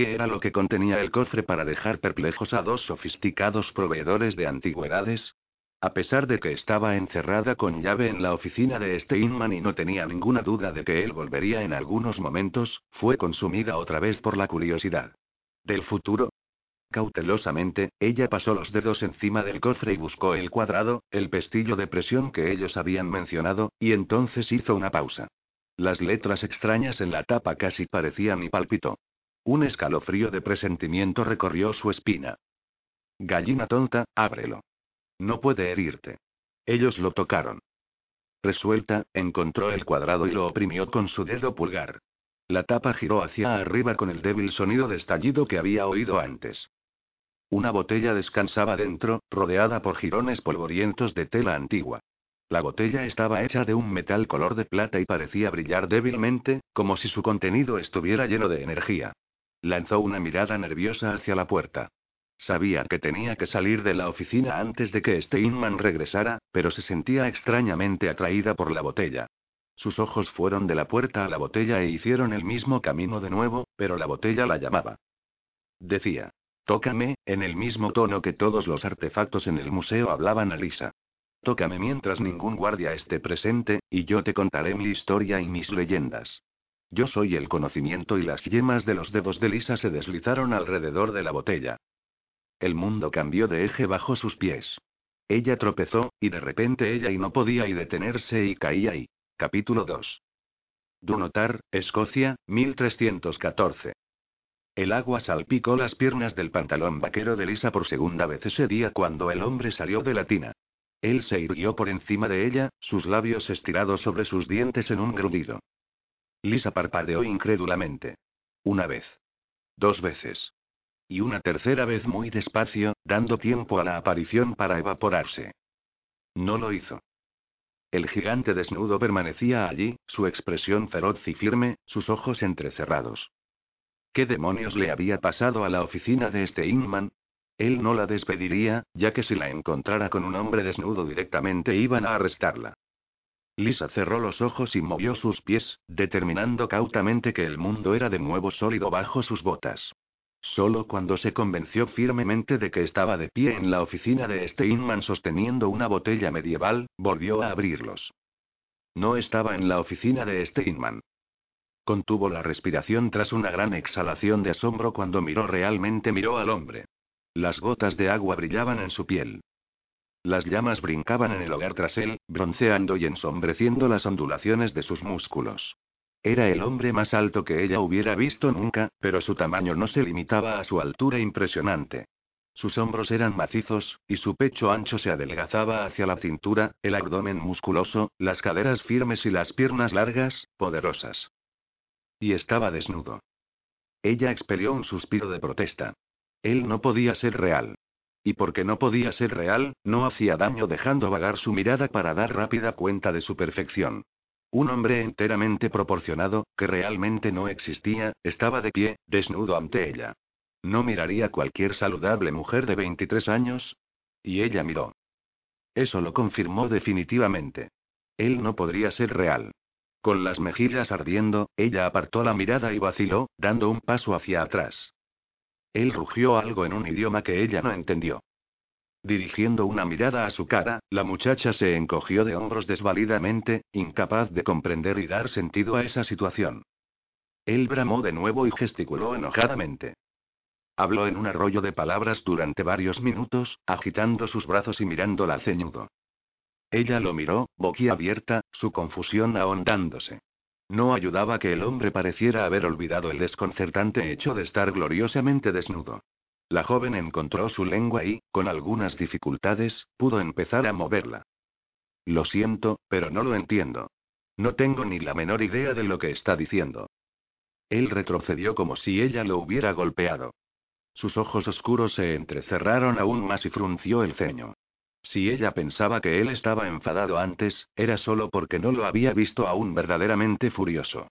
¿Qué era lo que contenía el cofre para dejar perplejos a dos sofisticados proveedores de antigüedades? A pesar de que estaba encerrada con llave en la oficina de Steinman y no tenía ninguna duda de que él volvería en algunos momentos, fue consumida otra vez por la curiosidad. ¿Del futuro? Cautelosamente, ella pasó los dedos encima del cofre y buscó el cuadrado, el pestillo de presión que ellos habían mencionado, y entonces hizo una pausa. Las letras extrañas en la tapa casi parecían y palpitó. Un escalofrío de presentimiento recorrió su espina. Gallina tonta, ábrelo. No puede herirte. Ellos lo tocaron. Resuelta, encontró el cuadrado y lo oprimió con su dedo pulgar. La tapa giró hacia arriba con el débil sonido de estallido que había oído antes. Una botella descansaba dentro, rodeada por jirones polvorientos de tela antigua. La botella estaba hecha de un metal color de plata y parecía brillar débilmente, como si su contenido estuviera lleno de energía. Lanzó una mirada nerviosa hacia la puerta. Sabía que tenía que salir de la oficina antes de que Steinman regresara, pero se sentía extrañamente atraída por la botella. Sus ojos fueron de la puerta a la botella e hicieron el mismo camino de nuevo, pero la botella la llamaba. Decía. Tócame, en el mismo tono que todos los artefactos en el museo hablaban a Lisa. Tócame mientras ningún guardia esté presente, y yo te contaré mi historia y mis leyendas. Yo soy el conocimiento y las yemas de los dedos de Lisa se deslizaron alrededor de la botella. El mundo cambió de eje bajo sus pies. Ella tropezó, y de repente ella y no podía y detenerse y caía y. Capítulo 2. Dunotar, Escocia, 1314. El agua salpicó las piernas del pantalón vaquero de Lisa por segunda vez ese día cuando el hombre salió de la tina. Él se irguió por encima de ella, sus labios estirados sobre sus dientes en un grudido. Lisa parpadeó incrédulamente. Una vez. Dos veces. Y una tercera vez muy despacio, dando tiempo a la aparición para evaporarse. No lo hizo. El gigante desnudo permanecía allí, su expresión feroz y firme, sus ojos entrecerrados. ¿Qué demonios le había pasado a la oficina de este Inman? Él no la despediría, ya que si la encontrara con un hombre desnudo directamente iban a arrestarla. Lisa cerró los ojos y movió sus pies, determinando cautamente que el mundo era de nuevo sólido bajo sus botas. Solo cuando se convenció firmemente de que estaba de pie en la oficina de Steinman sosteniendo una botella medieval, volvió a abrirlos. No estaba en la oficina de Steinman. Contuvo la respiración tras una gran exhalación de asombro cuando miró realmente miró al hombre. Las gotas de agua brillaban en su piel. Las llamas brincaban en el hogar tras él, bronceando y ensombreciendo las ondulaciones de sus músculos. Era el hombre más alto que ella hubiera visto nunca, pero su tamaño no se limitaba a su altura impresionante. Sus hombros eran macizos, y su pecho ancho se adelgazaba hacia la cintura, el abdomen musculoso, las caderas firmes y las piernas largas, poderosas. Y estaba desnudo. Ella expelió un suspiro de protesta. Él no podía ser real. Y porque no podía ser real, no hacía daño dejando vagar su mirada para dar rápida cuenta de su perfección. Un hombre enteramente proporcionado, que realmente no existía, estaba de pie, desnudo ante ella. ¿No miraría cualquier saludable mujer de 23 años? Y ella miró. Eso lo confirmó definitivamente. Él no podría ser real. Con las mejillas ardiendo, ella apartó la mirada y vaciló, dando un paso hacia atrás. Él rugió algo en un idioma que ella no entendió. Dirigiendo una mirada a su cara, la muchacha se encogió de hombros desvalidamente, incapaz de comprender y dar sentido a esa situación. Él bramó de nuevo y gesticuló enojadamente. Habló en un arroyo de palabras durante varios minutos, agitando sus brazos y mirándola ceñudo. Ella lo miró, boquiabierta, su confusión ahondándose. No ayudaba que el hombre pareciera haber olvidado el desconcertante hecho de estar gloriosamente desnudo. La joven encontró su lengua y, con algunas dificultades, pudo empezar a moverla. Lo siento, pero no lo entiendo. No tengo ni la menor idea de lo que está diciendo. Él retrocedió como si ella lo hubiera golpeado. Sus ojos oscuros se entrecerraron aún más y frunció el ceño. Si ella pensaba que él estaba enfadado antes, era solo porque no lo había visto aún verdaderamente furioso.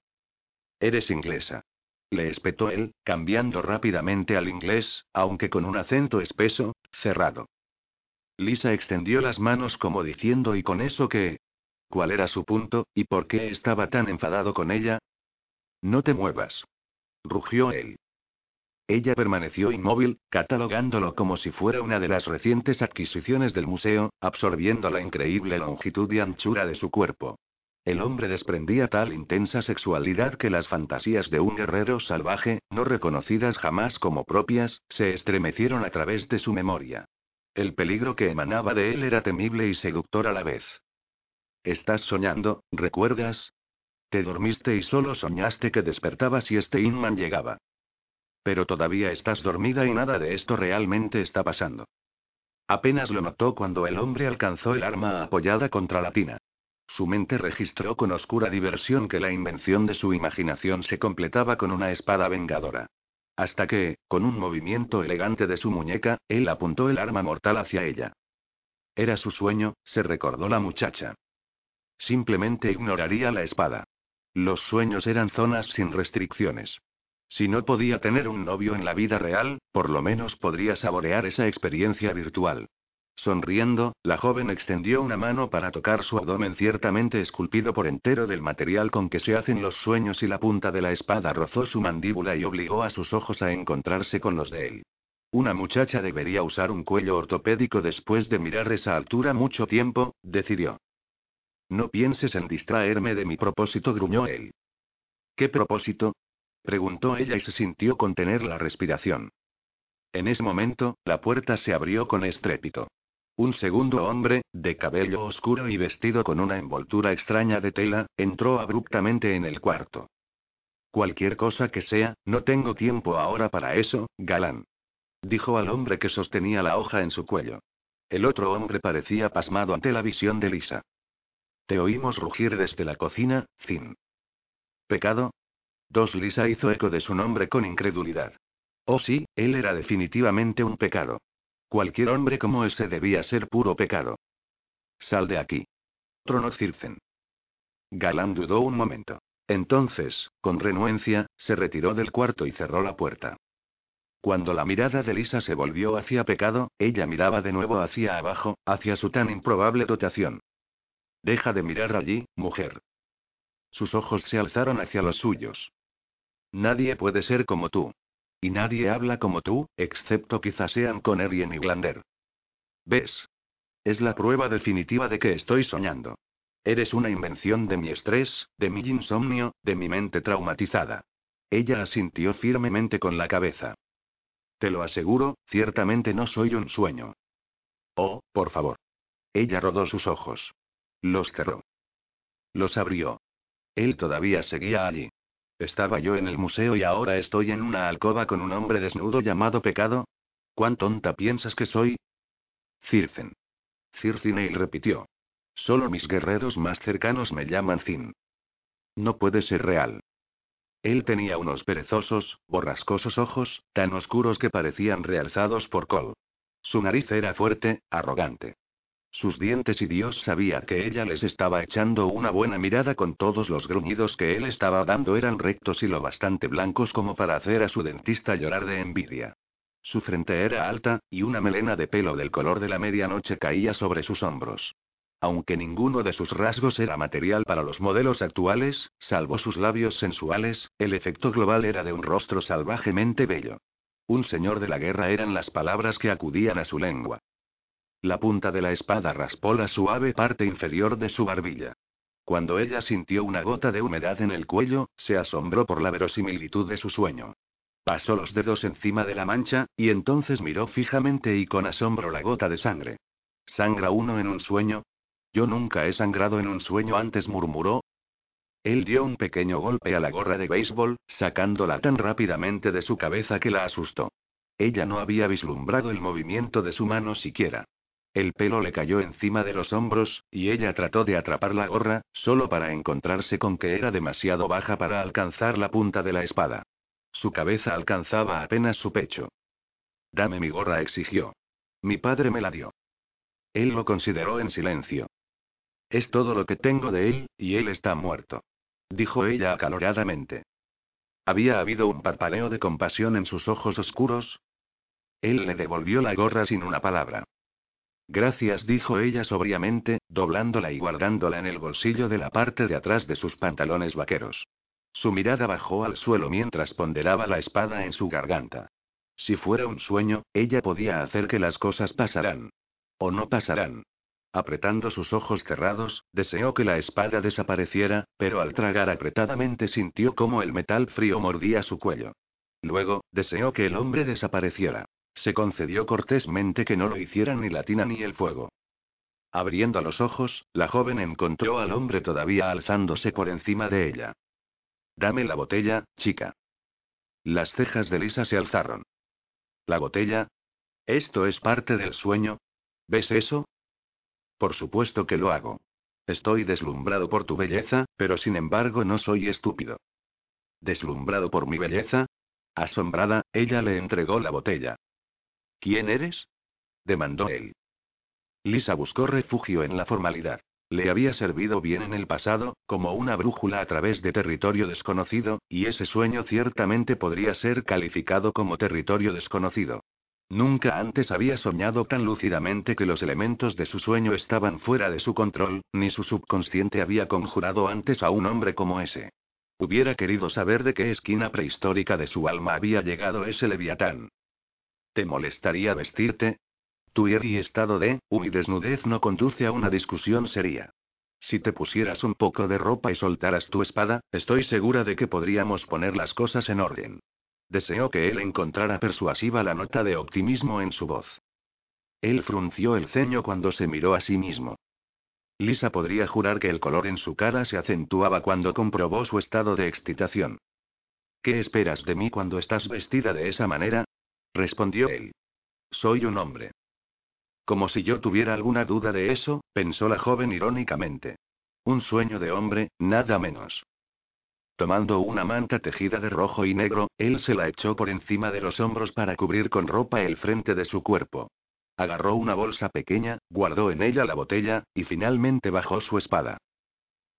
Eres inglesa. Le espetó él, cambiando rápidamente al inglés, aunque con un acento espeso, cerrado. Lisa extendió las manos como diciendo ¿y con eso qué? ¿Cuál era su punto, y por qué estaba tan enfadado con ella? No te muevas. Rugió él. Ella permaneció inmóvil, catalogándolo como si fuera una de las recientes adquisiciones del museo, absorbiendo la increíble longitud y anchura de su cuerpo. El hombre desprendía tal intensa sexualidad que las fantasías de un guerrero salvaje, no reconocidas jamás como propias, se estremecieron a través de su memoria. El peligro que emanaba de él era temible y seductor a la vez. Estás soñando, ¿recuerdas? Te dormiste y solo soñaste que despertabas y este Inman llegaba. Pero todavía estás dormida y nada de esto realmente está pasando. Apenas lo notó cuando el hombre alcanzó el arma apoyada contra la tina. Su mente registró con oscura diversión que la invención de su imaginación se completaba con una espada vengadora. Hasta que, con un movimiento elegante de su muñeca, él apuntó el arma mortal hacia ella. Era su sueño, se recordó la muchacha. Simplemente ignoraría la espada. Los sueños eran zonas sin restricciones. Si no podía tener un novio en la vida real, por lo menos podría saborear esa experiencia virtual. Sonriendo, la joven extendió una mano para tocar su abdomen ciertamente esculpido por entero del material con que se hacen los sueños y la punta de la espada rozó su mandíbula y obligó a sus ojos a encontrarse con los de él. Una muchacha debería usar un cuello ortopédico después de mirar esa altura mucho tiempo, decidió. No pienses en distraerme de mi propósito, gruñó él. ¿Qué propósito? Preguntó ella y se sintió contener la respiración. En ese momento, la puerta se abrió con estrépito. Un segundo hombre, de cabello oscuro y vestido con una envoltura extraña de tela, entró abruptamente en el cuarto. Cualquier cosa que sea, no tengo tiempo ahora para eso, galán. Dijo al hombre que sostenía la hoja en su cuello. El otro hombre parecía pasmado ante la visión de Lisa. Te oímos rugir desde la cocina, Finn. ¿Pecado? Dos Lisa hizo eco de su nombre con incredulidad. Oh sí, él era definitivamente un pecado. Cualquier hombre como ese debía ser puro pecado. Sal de aquí. Circen. Galán dudó un momento. Entonces, con renuencia, se retiró del cuarto y cerró la puerta. Cuando la mirada de Lisa se volvió hacia pecado, ella miraba de nuevo hacia abajo, hacia su tan improbable dotación. Deja de mirar allí, mujer. Sus ojos se alzaron hacia los suyos. Nadie puede ser como tú. Y nadie habla como tú, excepto quizás sean Conner y Glander. ¿Ves? Es la prueba definitiva de que estoy soñando. Eres una invención de mi estrés, de mi insomnio, de mi mente traumatizada. Ella asintió firmemente con la cabeza. Te lo aseguro, ciertamente no soy un sueño. Oh, por favor. Ella rodó sus ojos. Los cerró. Los abrió. Él todavía seguía allí. Estaba yo en el museo y ahora estoy en una alcoba con un hombre desnudo llamado Pecado. ¿Cuán tonta piensas que soy? Circen. Circineil repitió. Solo mis guerreros más cercanos me llaman Cin. No puede ser real. Él tenía unos perezosos, borrascosos ojos, tan oscuros que parecían realzados por col. Su nariz era fuerte, arrogante. Sus dientes y Dios sabía que ella les estaba echando una buena mirada con todos los gruñidos que él estaba dando eran rectos y lo bastante blancos como para hacer a su dentista llorar de envidia. Su frente era alta, y una melena de pelo del color de la medianoche caía sobre sus hombros. Aunque ninguno de sus rasgos era material para los modelos actuales, salvo sus labios sensuales, el efecto global era de un rostro salvajemente bello. Un señor de la guerra eran las palabras que acudían a su lengua. La punta de la espada raspó la suave parte inferior de su barbilla. Cuando ella sintió una gota de humedad en el cuello, se asombró por la verosimilitud de su sueño. Pasó los dedos encima de la mancha, y entonces miró fijamente y con asombro la gota de sangre. ¿Sangra uno en un sueño? Yo nunca he sangrado en un sueño antes, murmuró. Él dio un pequeño golpe a la gorra de béisbol, sacándola tan rápidamente de su cabeza que la asustó. Ella no había vislumbrado el movimiento de su mano siquiera. El pelo le cayó encima de los hombros, y ella trató de atrapar la gorra, solo para encontrarse con que era demasiado baja para alcanzar la punta de la espada. Su cabeza alcanzaba apenas su pecho. Dame mi gorra, exigió. Mi padre me la dio. Él lo consideró en silencio. Es todo lo que tengo de él, y él está muerto. Dijo ella acaloradamente. Había habido un parpaleo de compasión en sus ojos oscuros. Él le devolvió la gorra sin una palabra. Gracias, dijo ella sobriamente, doblándola y guardándola en el bolsillo de la parte de atrás de sus pantalones vaqueros. Su mirada bajó al suelo mientras ponderaba la espada en su garganta. Si fuera un sueño, ella podía hacer que las cosas pasaran. O no pasarán. Apretando sus ojos cerrados, deseó que la espada desapareciera, pero al tragar apretadamente sintió como el metal frío mordía su cuello. Luego, deseó que el hombre desapareciera. Se concedió cortésmente que no lo hicieran ni la tina ni el fuego. Abriendo los ojos, la joven encontró al hombre todavía alzándose por encima de ella. Dame la botella, chica. Las cejas de Lisa se alzaron. ¿La botella? ¿Esto es parte del sueño? ¿Ves eso? Por supuesto que lo hago. Estoy deslumbrado por tu belleza, pero sin embargo no soy estúpido. ¿Deslumbrado por mi belleza? Asombrada, ella le entregó la botella. ¿Quién eres? demandó él. Lisa buscó refugio en la formalidad. Le había servido bien en el pasado, como una brújula a través de territorio desconocido, y ese sueño ciertamente podría ser calificado como territorio desconocido. Nunca antes había soñado tan lúcidamente que los elementos de su sueño estaban fuera de su control, ni su subconsciente había conjurado antes a un hombre como ese. Hubiera querido saber de qué esquina prehistórica de su alma había llegado ese leviatán. ¿Te molestaría vestirte? Tu y estado de y desnudez no conduce a una discusión seria. Si te pusieras un poco de ropa y soltaras tu espada, estoy segura de que podríamos poner las cosas en orden. Deseó que él encontrara persuasiva la nota de optimismo en su voz. Él frunció el ceño cuando se miró a sí mismo. Lisa podría jurar que el color en su cara se acentuaba cuando comprobó su estado de excitación. ¿Qué esperas de mí cuando estás vestida de esa manera? Respondió él. Soy un hombre. Como si yo tuviera alguna duda de eso, pensó la joven irónicamente. Un sueño de hombre, nada menos. Tomando una manta tejida de rojo y negro, él se la echó por encima de los hombros para cubrir con ropa el frente de su cuerpo. Agarró una bolsa pequeña, guardó en ella la botella, y finalmente bajó su espada.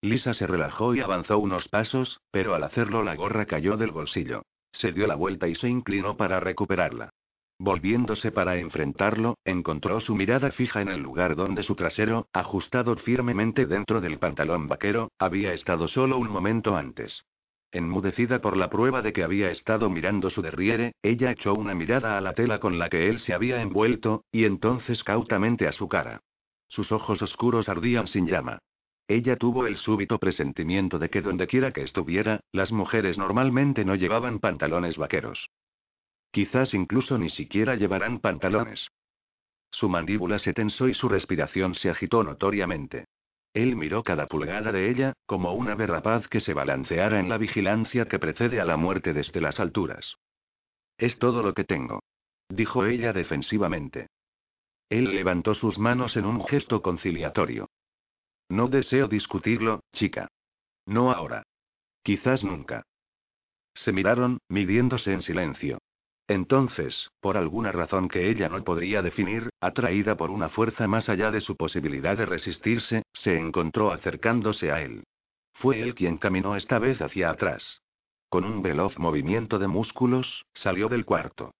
Lisa se relajó y avanzó unos pasos, pero al hacerlo la gorra cayó del bolsillo. Se dio la vuelta y se inclinó para recuperarla. Volviéndose para enfrentarlo, encontró su mirada fija en el lugar donde su trasero, ajustado firmemente dentro del pantalón vaquero, había estado solo un momento antes. Enmudecida por la prueba de que había estado mirando su derriere, ella echó una mirada a la tela con la que él se había envuelto, y entonces cautamente a su cara. Sus ojos oscuros ardían sin llama. Ella tuvo el súbito presentimiento de que dondequiera que estuviera, las mujeres normalmente no llevaban pantalones vaqueros. Quizás incluso ni siquiera llevarán pantalones. Su mandíbula se tensó y su respiración se agitó notoriamente. Él miró cada pulgada de ella, como una rapaz que se balanceara en la vigilancia que precede a la muerte desde las alturas. Es todo lo que tengo. Dijo ella defensivamente. Él levantó sus manos en un gesto conciliatorio. No deseo discutirlo, chica. No ahora. Quizás nunca. Se miraron, midiéndose en silencio. Entonces, por alguna razón que ella no podría definir, atraída por una fuerza más allá de su posibilidad de resistirse, se encontró acercándose a él. Fue él quien caminó esta vez hacia atrás. Con un veloz movimiento de músculos, salió del cuarto.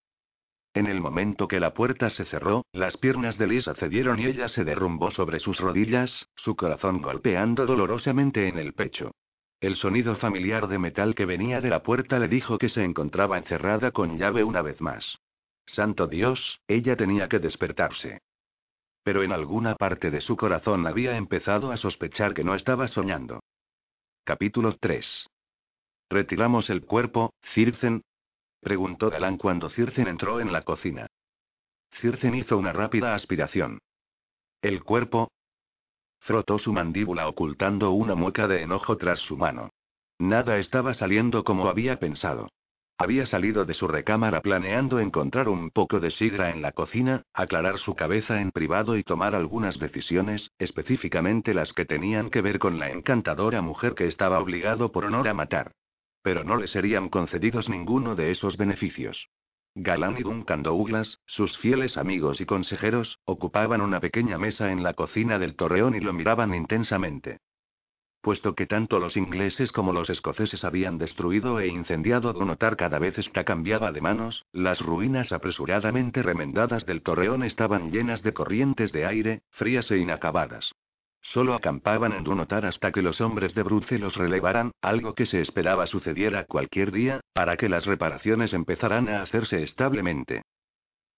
En el momento que la puerta se cerró, las piernas de Lisa cedieron y ella se derrumbó sobre sus rodillas, su corazón golpeando dolorosamente en el pecho. El sonido familiar de metal que venía de la puerta le dijo que se encontraba encerrada con llave una vez más. Santo Dios, ella tenía que despertarse. Pero en alguna parte de su corazón había empezado a sospechar que no estaba soñando. Capítulo 3. ¿Retiramos el cuerpo, Circen? Preguntó Galán cuando Circen entró en la cocina. Circen hizo una rápida aspiración. ¿El cuerpo? Frotó su mandíbula ocultando una mueca de enojo tras su mano. Nada estaba saliendo como había pensado. Había salido de su recámara planeando encontrar un poco de sidra en la cocina, aclarar su cabeza en privado y tomar algunas decisiones, específicamente las que tenían que ver con la encantadora mujer que estaba obligado por honor a matar. Pero no le serían concedidos ninguno de esos beneficios. Galán y Duncan Douglas, sus fieles amigos y consejeros, ocupaban una pequeña mesa en la cocina del torreón y lo miraban intensamente. Puesto que tanto los ingleses como los escoceses habían destruido e incendiado Dunotar cada vez esta cambiaba de manos, las ruinas apresuradamente remendadas del torreón estaban llenas de corrientes de aire, frías e inacabadas. Solo acampaban en Dunotar hasta que los hombres de Bruce los relevaran, algo que se esperaba sucediera cualquier día, para que las reparaciones empezaran a hacerse establemente.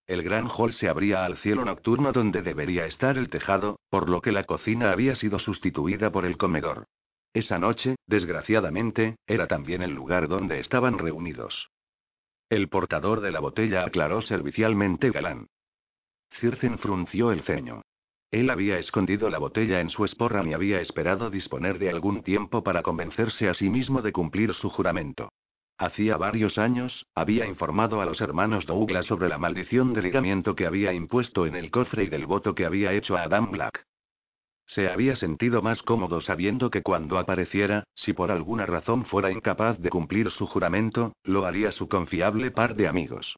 El gran hall se abría al cielo nocturno donde debería estar el tejado, por lo que la cocina había sido sustituida por el comedor. Esa noche, desgraciadamente, era también el lugar donde estaban reunidos. El portador de la botella aclaró servicialmente galán. Circen frunció el ceño. Él había escondido la botella en su esporra y había esperado disponer de algún tiempo para convencerse a sí mismo de cumplir su juramento. Hacía varios años, había informado a los hermanos Douglas sobre la maldición de ligamiento que había impuesto en el cofre y del voto que había hecho a Adam Black. Se había sentido más cómodo sabiendo que cuando apareciera, si por alguna razón fuera incapaz de cumplir su juramento, lo haría su confiable par de amigos.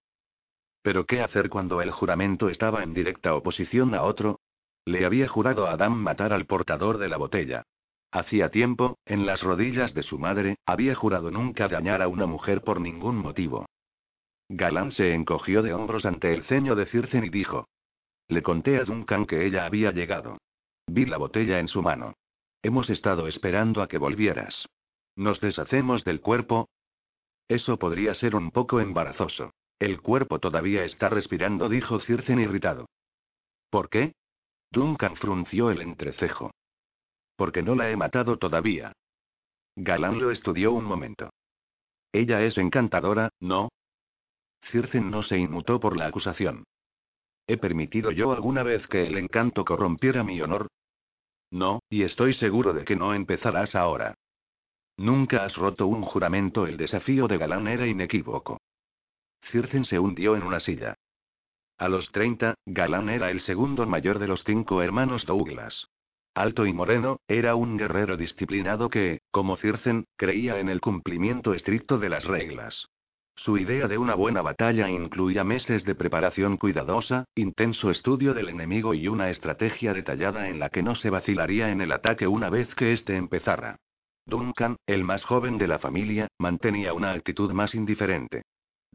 Pero ¿qué hacer cuando el juramento estaba en directa oposición a otro? Le había jurado a Adam matar al portador de la botella. Hacía tiempo, en las rodillas de su madre, había jurado nunca dañar a una mujer por ningún motivo. Galán se encogió de hombros ante el ceño de Circen y dijo. Le conté a Duncan que ella había llegado. Vi la botella en su mano. Hemos estado esperando a que volvieras. ¿Nos deshacemos del cuerpo? Eso podría ser un poco embarazoso. El cuerpo todavía está respirando, dijo Circen irritado. ¿Por qué? Duncan frunció el entrecejo. Porque no la he matado todavía. Galán lo estudió un momento. Ella es encantadora, ¿no? Circen no se inmutó por la acusación. ¿He permitido yo alguna vez que el encanto corrompiera mi honor? No, y estoy seguro de que no empezarás ahora. Nunca has roto un juramento. El desafío de Galán era inequívoco. Circen se hundió en una silla. A los 30, Galán era el segundo mayor de los cinco hermanos Douglas. Alto y moreno, era un guerrero disciplinado que, como Circen, creía en el cumplimiento estricto de las reglas. Su idea de una buena batalla incluía meses de preparación cuidadosa, intenso estudio del enemigo y una estrategia detallada en la que no se vacilaría en el ataque una vez que éste empezara. Duncan, el más joven de la familia, mantenía una actitud más indiferente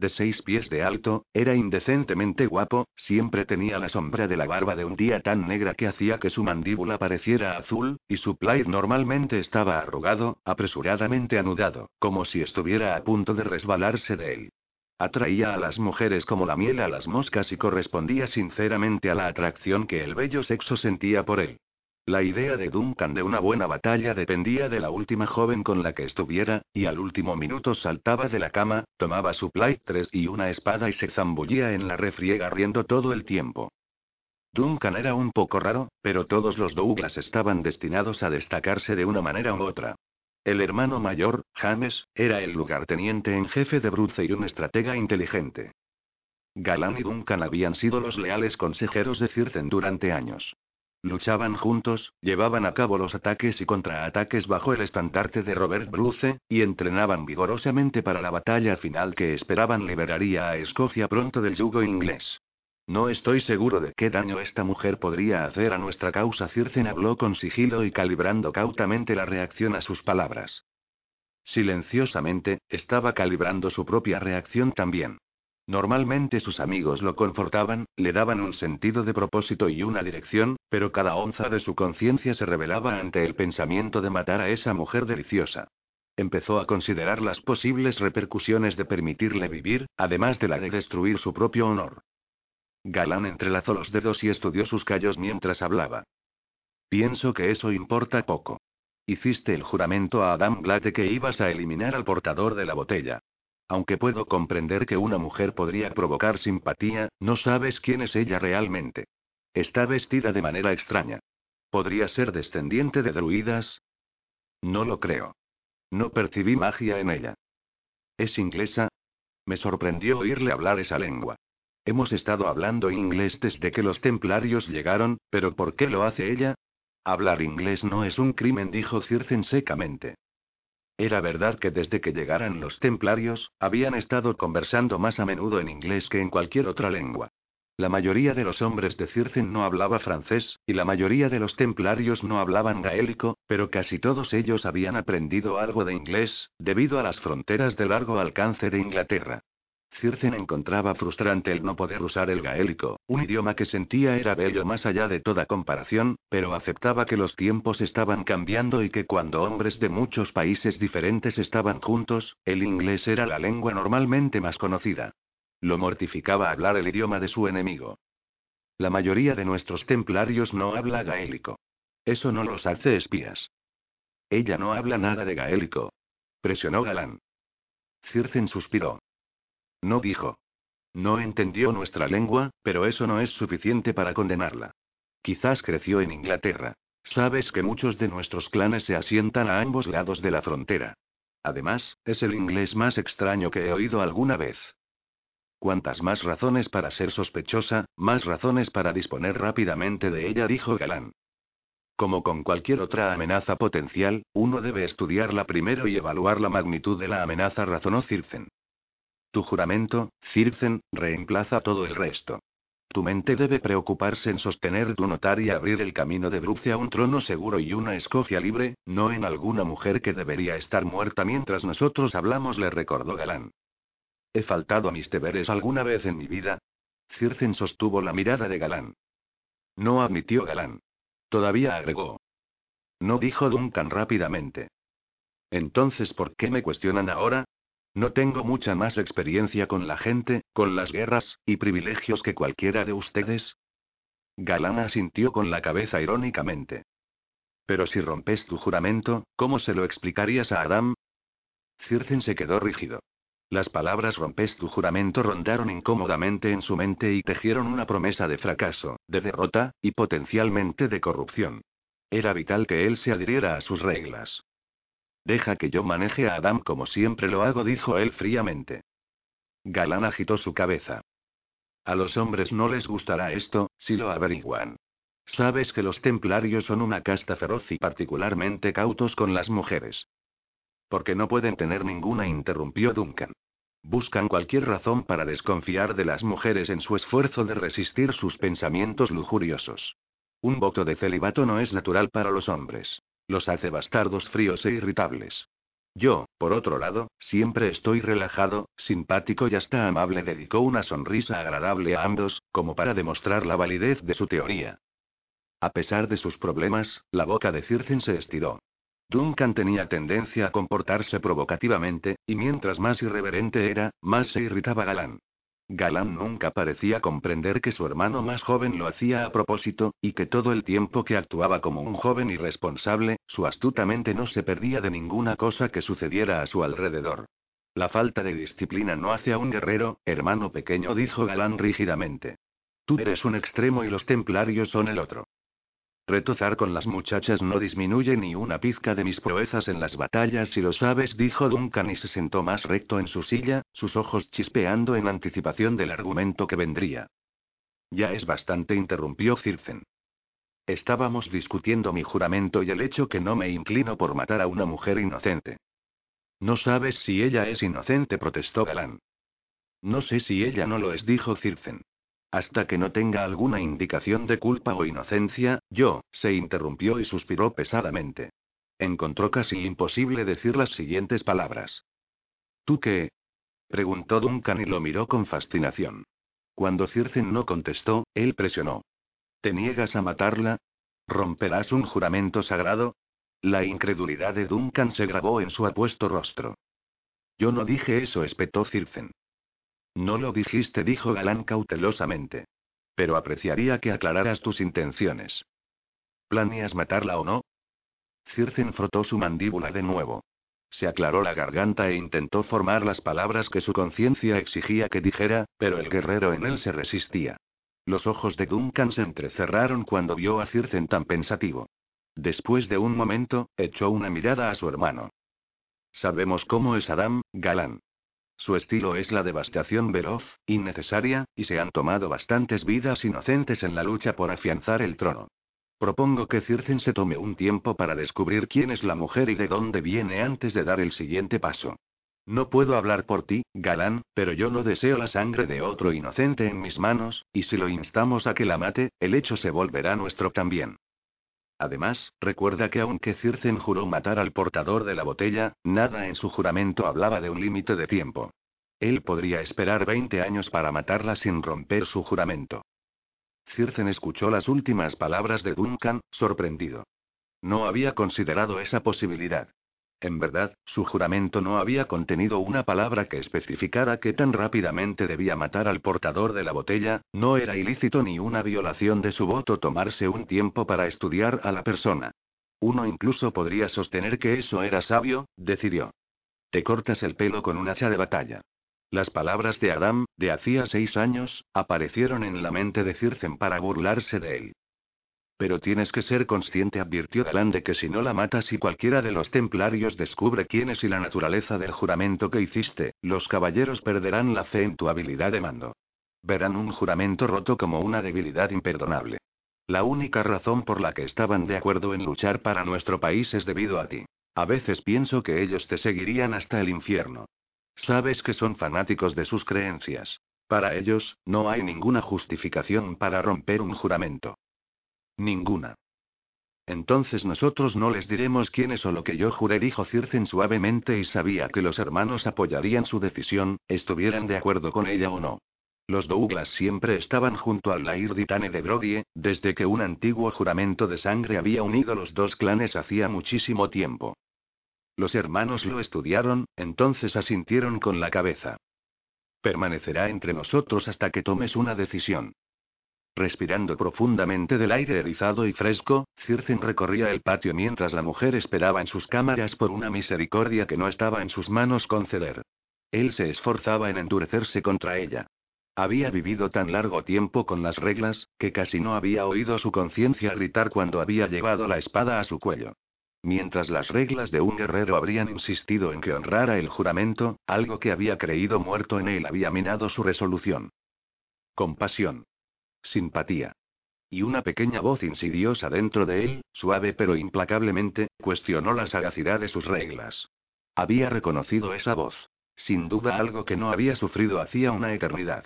de seis pies de alto, era indecentemente guapo, siempre tenía la sombra de la barba de un día tan negra que hacía que su mandíbula pareciera azul, y su plaid normalmente estaba arrugado, apresuradamente anudado, como si estuviera a punto de resbalarse de él. Atraía a las mujeres como la miel a las moscas y correspondía sinceramente a la atracción que el bello sexo sentía por él. La idea de Duncan de una buena batalla dependía de la última joven con la que estuviera, y al último minuto saltaba de la cama, tomaba su Play 3 y una espada y se zambullía en la refriega riendo todo el tiempo. Duncan era un poco raro, pero todos los Douglas estaban destinados a destacarse de una manera u otra. El hermano mayor, James, era el lugarteniente en jefe de Bruce y un estratega inteligente. Galán y Duncan habían sido los leales consejeros de Circen durante años. Luchaban juntos, llevaban a cabo los ataques y contraataques bajo el estandarte de Robert Bruce, y entrenaban vigorosamente para la batalla final que esperaban liberaría a Escocia pronto del yugo inglés. No estoy seguro de qué daño esta mujer podría hacer a nuestra causa. Circen habló con sigilo y calibrando cautamente la reacción a sus palabras. Silenciosamente, estaba calibrando su propia reacción también. Normalmente sus amigos lo confortaban, le daban un sentido de propósito y una dirección, pero cada onza de su conciencia se rebelaba ante el pensamiento de matar a esa mujer deliciosa. Empezó a considerar las posibles repercusiones de permitirle vivir, además de la de destruir su propio honor. Galán entrelazó los dedos y estudió sus callos mientras hablaba. Pienso que eso importa poco. Hiciste el juramento a Adam Glad de que ibas a eliminar al portador de la botella. Aunque puedo comprender que una mujer podría provocar simpatía, no sabes quién es ella realmente. Está vestida de manera extraña. ¿Podría ser descendiente de druidas? No lo creo. No percibí magia en ella. ¿Es inglesa? Me sorprendió oírle hablar esa lengua. Hemos estado hablando inglés desde que los templarios llegaron, pero ¿por qué lo hace ella? Hablar inglés no es un crimen, dijo Circen secamente. Era verdad que desde que llegaran los templarios, habían estado conversando más a menudo en inglés que en cualquier otra lengua. La mayoría de los hombres de Circen no hablaba francés, y la mayoría de los templarios no hablaban gaélico, pero casi todos ellos habían aprendido algo de inglés, debido a las fronteras de largo alcance de Inglaterra. Circen encontraba frustrante el no poder usar el gaélico, un idioma que sentía era bello más allá de toda comparación, pero aceptaba que los tiempos estaban cambiando y que cuando hombres de muchos países diferentes estaban juntos, el inglés era la lengua normalmente más conocida. Lo mortificaba hablar el idioma de su enemigo. La mayoría de nuestros templarios no habla gaélico. Eso no los hace espías. Ella no habla nada de gaélico. Presionó Galán. Circen suspiró. No dijo. No entendió nuestra lengua, pero eso no es suficiente para condenarla. Quizás creció en Inglaterra. Sabes que muchos de nuestros clanes se asientan a ambos lados de la frontera. Además, es el inglés más extraño que he oído alguna vez. Cuantas más razones para ser sospechosa, más razones para disponer rápidamente de ella, dijo Galán. Como con cualquier otra amenaza potencial, uno debe estudiarla primero y evaluar la magnitud de la amenaza, razonó Circen. Tu juramento, Circen, reemplaza todo el resto. Tu mente debe preocuparse en sostener tu notar y abrir el camino de Bruce a un trono seguro y una escocia libre, no en alguna mujer que debería estar muerta mientras nosotros hablamos, le recordó Galán. ¿He faltado a mis deberes alguna vez en mi vida? Circen sostuvo la mirada de Galán. No admitió Galán. Todavía agregó. No dijo Duncan rápidamente. Entonces, ¿por qué me cuestionan ahora? No tengo mucha más experiencia con la gente, con las guerras, y privilegios que cualquiera de ustedes. Galana asintió con la cabeza irónicamente. Pero si rompes tu juramento, ¿cómo se lo explicarías a Adam? Circen se quedó rígido. Las palabras rompes tu juramento rondaron incómodamente en su mente y tejieron una promesa de fracaso, de derrota, y potencialmente de corrupción. Era vital que él se adhiriera a sus reglas. Deja que yo maneje a Adam como siempre lo hago, dijo él fríamente. Galán agitó su cabeza. A los hombres no les gustará esto, si lo averiguan. Sabes que los templarios son una casta feroz y particularmente cautos con las mujeres. Porque no pueden tener ninguna, interrumpió Duncan. Buscan cualquier razón para desconfiar de las mujeres en su esfuerzo de resistir sus pensamientos lujuriosos. Un voto de celibato no es natural para los hombres. Los hace bastardos fríos e irritables. Yo, por otro lado, siempre estoy relajado, simpático y hasta amable. Dedicó una sonrisa agradable a ambos, como para demostrar la validez de su teoría. A pesar de sus problemas, la boca de Circen se estiró. Duncan tenía tendencia a comportarse provocativamente, y mientras más irreverente era, más se irritaba Galán. Galán nunca parecía comprender que su hermano más joven lo hacía a propósito, y que todo el tiempo que actuaba como un joven irresponsable, su astuta mente no se perdía de ninguna cosa que sucediera a su alrededor. La falta de disciplina no hace a un guerrero, hermano pequeño, dijo Galán rígidamente. Tú eres un extremo y los templarios son el otro. Retozar con las muchachas no disminuye ni una pizca de mis proezas en las batallas si lo sabes, dijo Duncan y se sentó más recto en su silla, sus ojos chispeando en anticipación del argumento que vendría. Ya es bastante, interrumpió Circen. Estábamos discutiendo mi juramento y el hecho que no me inclino por matar a una mujer inocente. No sabes si ella es inocente, protestó Galán. No sé si ella no lo es, dijo Circen. Hasta que no tenga alguna indicación de culpa o inocencia, yo, se interrumpió y suspiró pesadamente. Encontró casi imposible decir las siguientes palabras. ¿Tú qué? preguntó Duncan y lo miró con fascinación. Cuando Circen no contestó, él presionó. ¿Te niegas a matarla? ¿Romperás un juramento sagrado? La incredulidad de Duncan se grabó en su apuesto rostro. Yo no dije eso, espetó Circen. No lo dijiste, dijo Galán cautelosamente. Pero apreciaría que aclararas tus intenciones. ¿Planeas matarla o no? Circen frotó su mandíbula de nuevo. Se aclaró la garganta e intentó formar las palabras que su conciencia exigía que dijera, pero el guerrero en él se resistía. Los ojos de Duncan se entrecerraron cuando vio a Circen tan pensativo. Después de un momento, echó una mirada a su hermano. Sabemos cómo es Adam, galán. Su estilo es la devastación veloz, innecesaria, y se han tomado bastantes vidas inocentes en la lucha por afianzar el trono. Propongo que Circen se tome un tiempo para descubrir quién es la mujer y de dónde viene antes de dar el siguiente paso. No puedo hablar por ti, Galán, pero yo no deseo la sangre de otro inocente en mis manos, y si lo instamos a que la mate, el hecho se volverá nuestro también. Además, recuerda que aunque Circen juró matar al portador de la botella, nada en su juramento hablaba de un límite de tiempo. Él podría esperar 20 años para matarla sin romper su juramento. Circen escuchó las últimas palabras de Duncan, sorprendido. No había considerado esa posibilidad. En verdad, su juramento no había contenido una palabra que especificara que tan rápidamente debía matar al portador de la botella, no era ilícito ni una violación de su voto tomarse un tiempo para estudiar a la persona. Uno incluso podría sostener que eso era sabio, decidió. Te cortas el pelo con un hacha de batalla. Las palabras de Adam, de hacía seis años, aparecieron en la mente de Circen para burlarse de él. Pero tienes que ser consciente, advirtió Galán, de que si no la matas y cualquiera de los templarios descubre quién es y la naturaleza del juramento que hiciste, los caballeros perderán la fe en tu habilidad de mando. Verán un juramento roto como una debilidad imperdonable. La única razón por la que estaban de acuerdo en luchar para nuestro país es debido a ti. A veces pienso que ellos te seguirían hasta el infierno. Sabes que son fanáticos de sus creencias. Para ellos, no hay ninguna justificación para romper un juramento. Ninguna. Entonces nosotros no les diremos quién es o lo que yo juré, dijo Circen suavemente y sabía que los hermanos apoyarían su decisión, estuvieran de acuerdo con ella o no. Los Douglas siempre estaban junto al Lair Ditane de Brodie, desde que un antiguo juramento de sangre había unido los dos clanes hacía muchísimo tiempo. Los hermanos lo estudiaron, entonces asintieron con la cabeza. Permanecerá entre nosotros hasta que tomes una decisión. Respirando profundamente del aire erizado y fresco, Circen recorría el patio mientras la mujer esperaba en sus cámaras por una misericordia que no estaba en sus manos conceder. Él se esforzaba en endurecerse contra ella. Había vivido tan largo tiempo con las reglas, que casi no había oído su conciencia gritar cuando había llevado la espada a su cuello. Mientras las reglas de un guerrero habrían insistido en que honrara el juramento, algo que había creído muerto en él había minado su resolución. Compasión. Simpatía. Y una pequeña voz insidiosa dentro de él, suave pero implacablemente, cuestionó la sagacidad de sus reglas. Había reconocido esa voz. Sin duda algo que no había sufrido hacía una eternidad.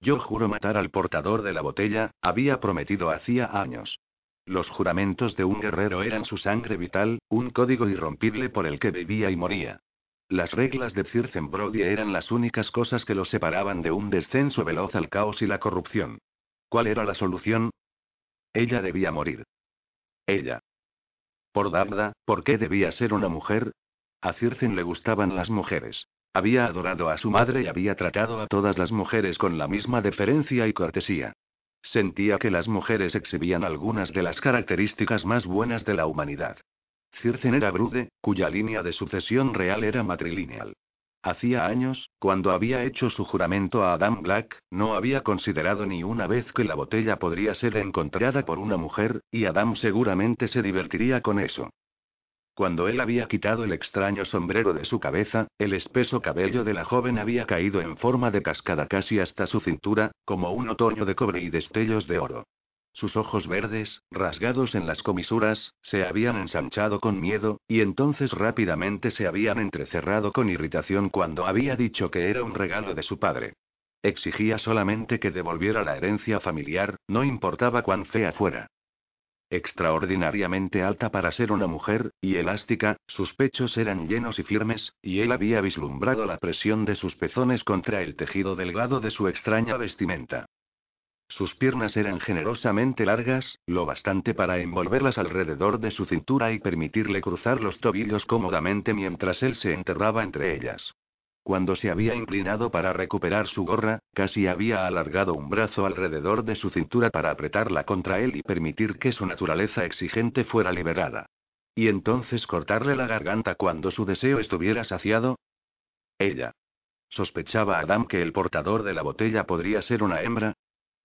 Yo juro matar al portador de la botella, había prometido hacía años. Los juramentos de un guerrero eran su sangre vital, un código irrompible por el que vivía y moría. Las reglas de Brody eran las únicas cosas que lo separaban de un descenso veloz al caos y la corrupción. ¿Cuál era la solución? Ella debía morir. Ella. Por Darda, ¿por qué debía ser una mujer? A Circen le gustaban las mujeres. Había adorado a su madre y había tratado a todas las mujeres con la misma deferencia y cortesía. Sentía que las mujeres exhibían algunas de las características más buenas de la humanidad. Circen era Brude, cuya línea de sucesión real era matrilineal. Hacía años, cuando había hecho su juramento a Adam Black, no había considerado ni una vez que la botella podría ser encontrada por una mujer, y Adam seguramente se divertiría con eso. Cuando él había quitado el extraño sombrero de su cabeza, el espeso cabello de la joven había caído en forma de cascada casi hasta su cintura, como un otoño de cobre y destellos de oro. Sus ojos verdes, rasgados en las comisuras, se habían ensanchado con miedo, y entonces rápidamente se habían entrecerrado con irritación cuando había dicho que era un regalo de su padre. Exigía solamente que devolviera la herencia familiar, no importaba cuán fea fuera. Extraordinariamente alta para ser una mujer, y elástica, sus pechos eran llenos y firmes, y él había vislumbrado la presión de sus pezones contra el tejido delgado de su extraña vestimenta. Sus piernas eran generosamente largas, lo bastante para envolverlas alrededor de su cintura y permitirle cruzar los tobillos cómodamente mientras él se enterraba entre ellas. Cuando se había inclinado para recuperar su gorra, casi había alargado un brazo alrededor de su cintura para apretarla contra él y permitir que su naturaleza exigente fuera liberada. ¿Y entonces cortarle la garganta cuando su deseo estuviera saciado? Ella. ¿Sospechaba Adam que el portador de la botella podría ser una hembra?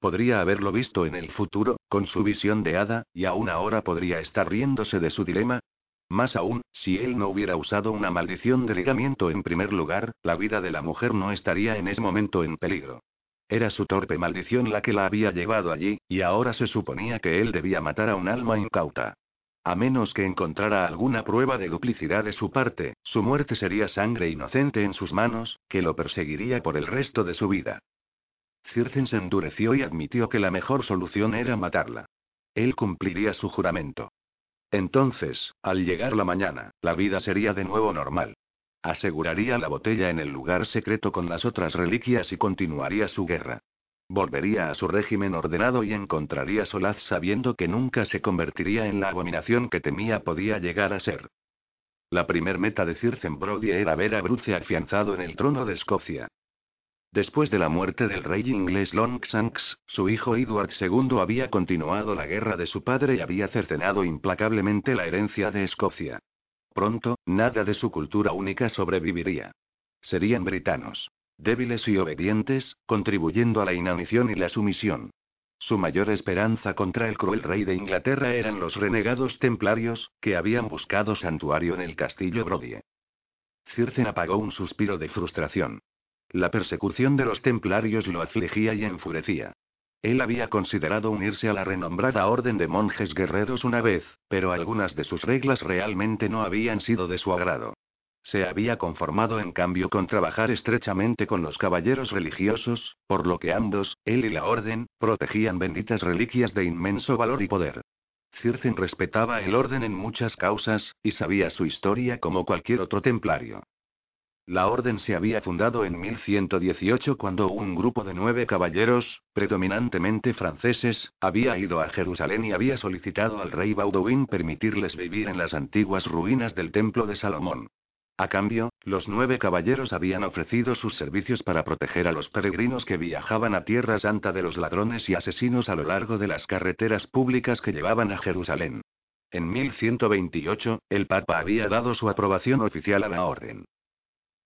Podría haberlo visto en el futuro, con su visión de hada, y aún ahora podría estar riéndose de su dilema, más aún, si él no hubiera usado una maldición de ligamiento en primer lugar, la vida de la mujer no estaría en ese momento en peligro. Era su torpe maldición la que la había llevado allí, y ahora se suponía que él debía matar a un alma incauta. A menos que encontrara alguna prueba de duplicidad de su parte, su muerte sería sangre inocente en sus manos, que lo perseguiría por el resto de su vida. Circen se endureció y admitió que la mejor solución era matarla. Él cumpliría su juramento. Entonces, al llegar la mañana, la vida sería de nuevo normal. Aseguraría la botella en el lugar secreto con las otras reliquias y continuaría su guerra. Volvería a su régimen ordenado y encontraría solaz sabiendo que nunca se convertiría en la abominación que temía podía llegar a ser. La primer meta de Circen Brody era ver a Bruce afianzado en el trono de Escocia. Después de la muerte del rey inglés Longshanks, su hijo Edward II había continuado la guerra de su padre y había cercenado implacablemente la herencia de Escocia. Pronto, nada de su cultura única sobreviviría. Serían britanos. Débiles y obedientes, contribuyendo a la inanición y la sumisión. Su mayor esperanza contra el cruel rey de Inglaterra eran los renegados templarios, que habían buscado santuario en el castillo Brodie. Circen apagó un suspiro de frustración. La persecución de los templarios lo afligía y enfurecía. Él había considerado unirse a la renombrada orden de monjes guerreros una vez, pero algunas de sus reglas realmente no habían sido de su agrado. Se había conformado en cambio con trabajar estrechamente con los caballeros religiosos, por lo que ambos, él y la orden, protegían benditas reliquias de inmenso valor y poder. Circen respetaba el orden en muchas causas, y sabía su historia como cualquier otro templario. La orden se había fundado en 1118 cuando un grupo de nueve caballeros, predominantemente franceses, había ido a Jerusalén y había solicitado al rey Baudouin permitirles vivir en las antiguas ruinas del templo de Salomón. A cambio, los nueve caballeros habían ofrecido sus servicios para proteger a los peregrinos que viajaban a Tierra Santa de los ladrones y asesinos a lo largo de las carreteras públicas que llevaban a Jerusalén. En 1128, el Papa había dado su aprobación oficial a la orden.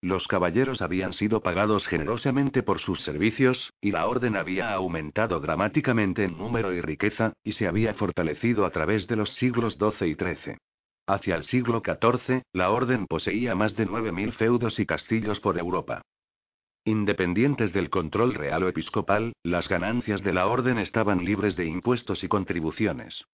Los caballeros habían sido pagados generosamente por sus servicios, y la orden había aumentado dramáticamente en número y riqueza, y se había fortalecido a través de los siglos XII y XIII. Hacia el siglo XIV, la orden poseía más de 9.000 feudos y castillos por Europa. Independientes del control real o episcopal, las ganancias de la orden estaban libres de impuestos y contribuciones.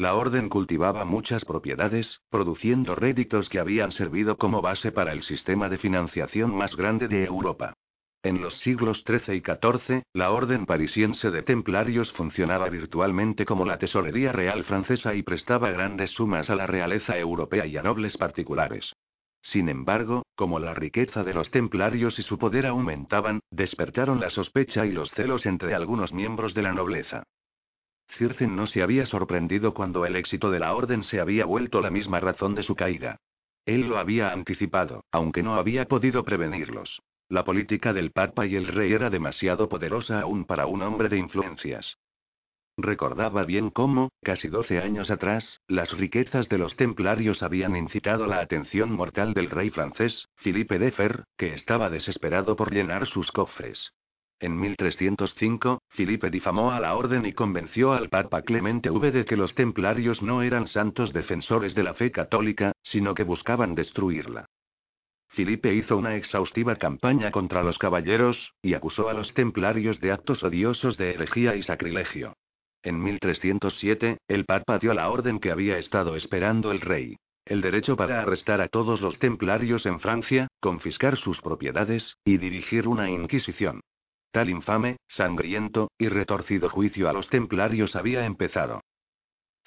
La orden cultivaba muchas propiedades, produciendo réditos que habían servido como base para el sistema de financiación más grande de Europa. En los siglos XIII y XIV, la orden parisiense de templarios funcionaba virtualmente como la tesorería real francesa y prestaba grandes sumas a la realeza europea y a nobles particulares. Sin embargo, como la riqueza de los templarios y su poder aumentaban, despertaron la sospecha y los celos entre algunos miembros de la nobleza. Circen no se había sorprendido cuando el éxito de la orden se había vuelto la misma razón de su caída. Él lo había anticipado, aunque no había podido prevenirlos. La política del Papa y el rey era demasiado poderosa aún para un hombre de influencias. Recordaba bien cómo, casi doce años atrás, las riquezas de los templarios habían incitado la atención mortal del rey francés, Philippe de Fer, que estaba desesperado por llenar sus cofres. En 1305, Felipe difamó a la orden y convenció al Papa Clemente V de que los templarios no eran santos defensores de la fe católica, sino que buscaban destruirla. Felipe hizo una exhaustiva campaña contra los caballeros, y acusó a los templarios de actos odiosos de herejía y sacrilegio. En 1307, el Papa dio la orden que había estado esperando el rey. El derecho para arrestar a todos los templarios en Francia, confiscar sus propiedades, y dirigir una inquisición. Tal infame, sangriento, y retorcido juicio a los templarios había empezado.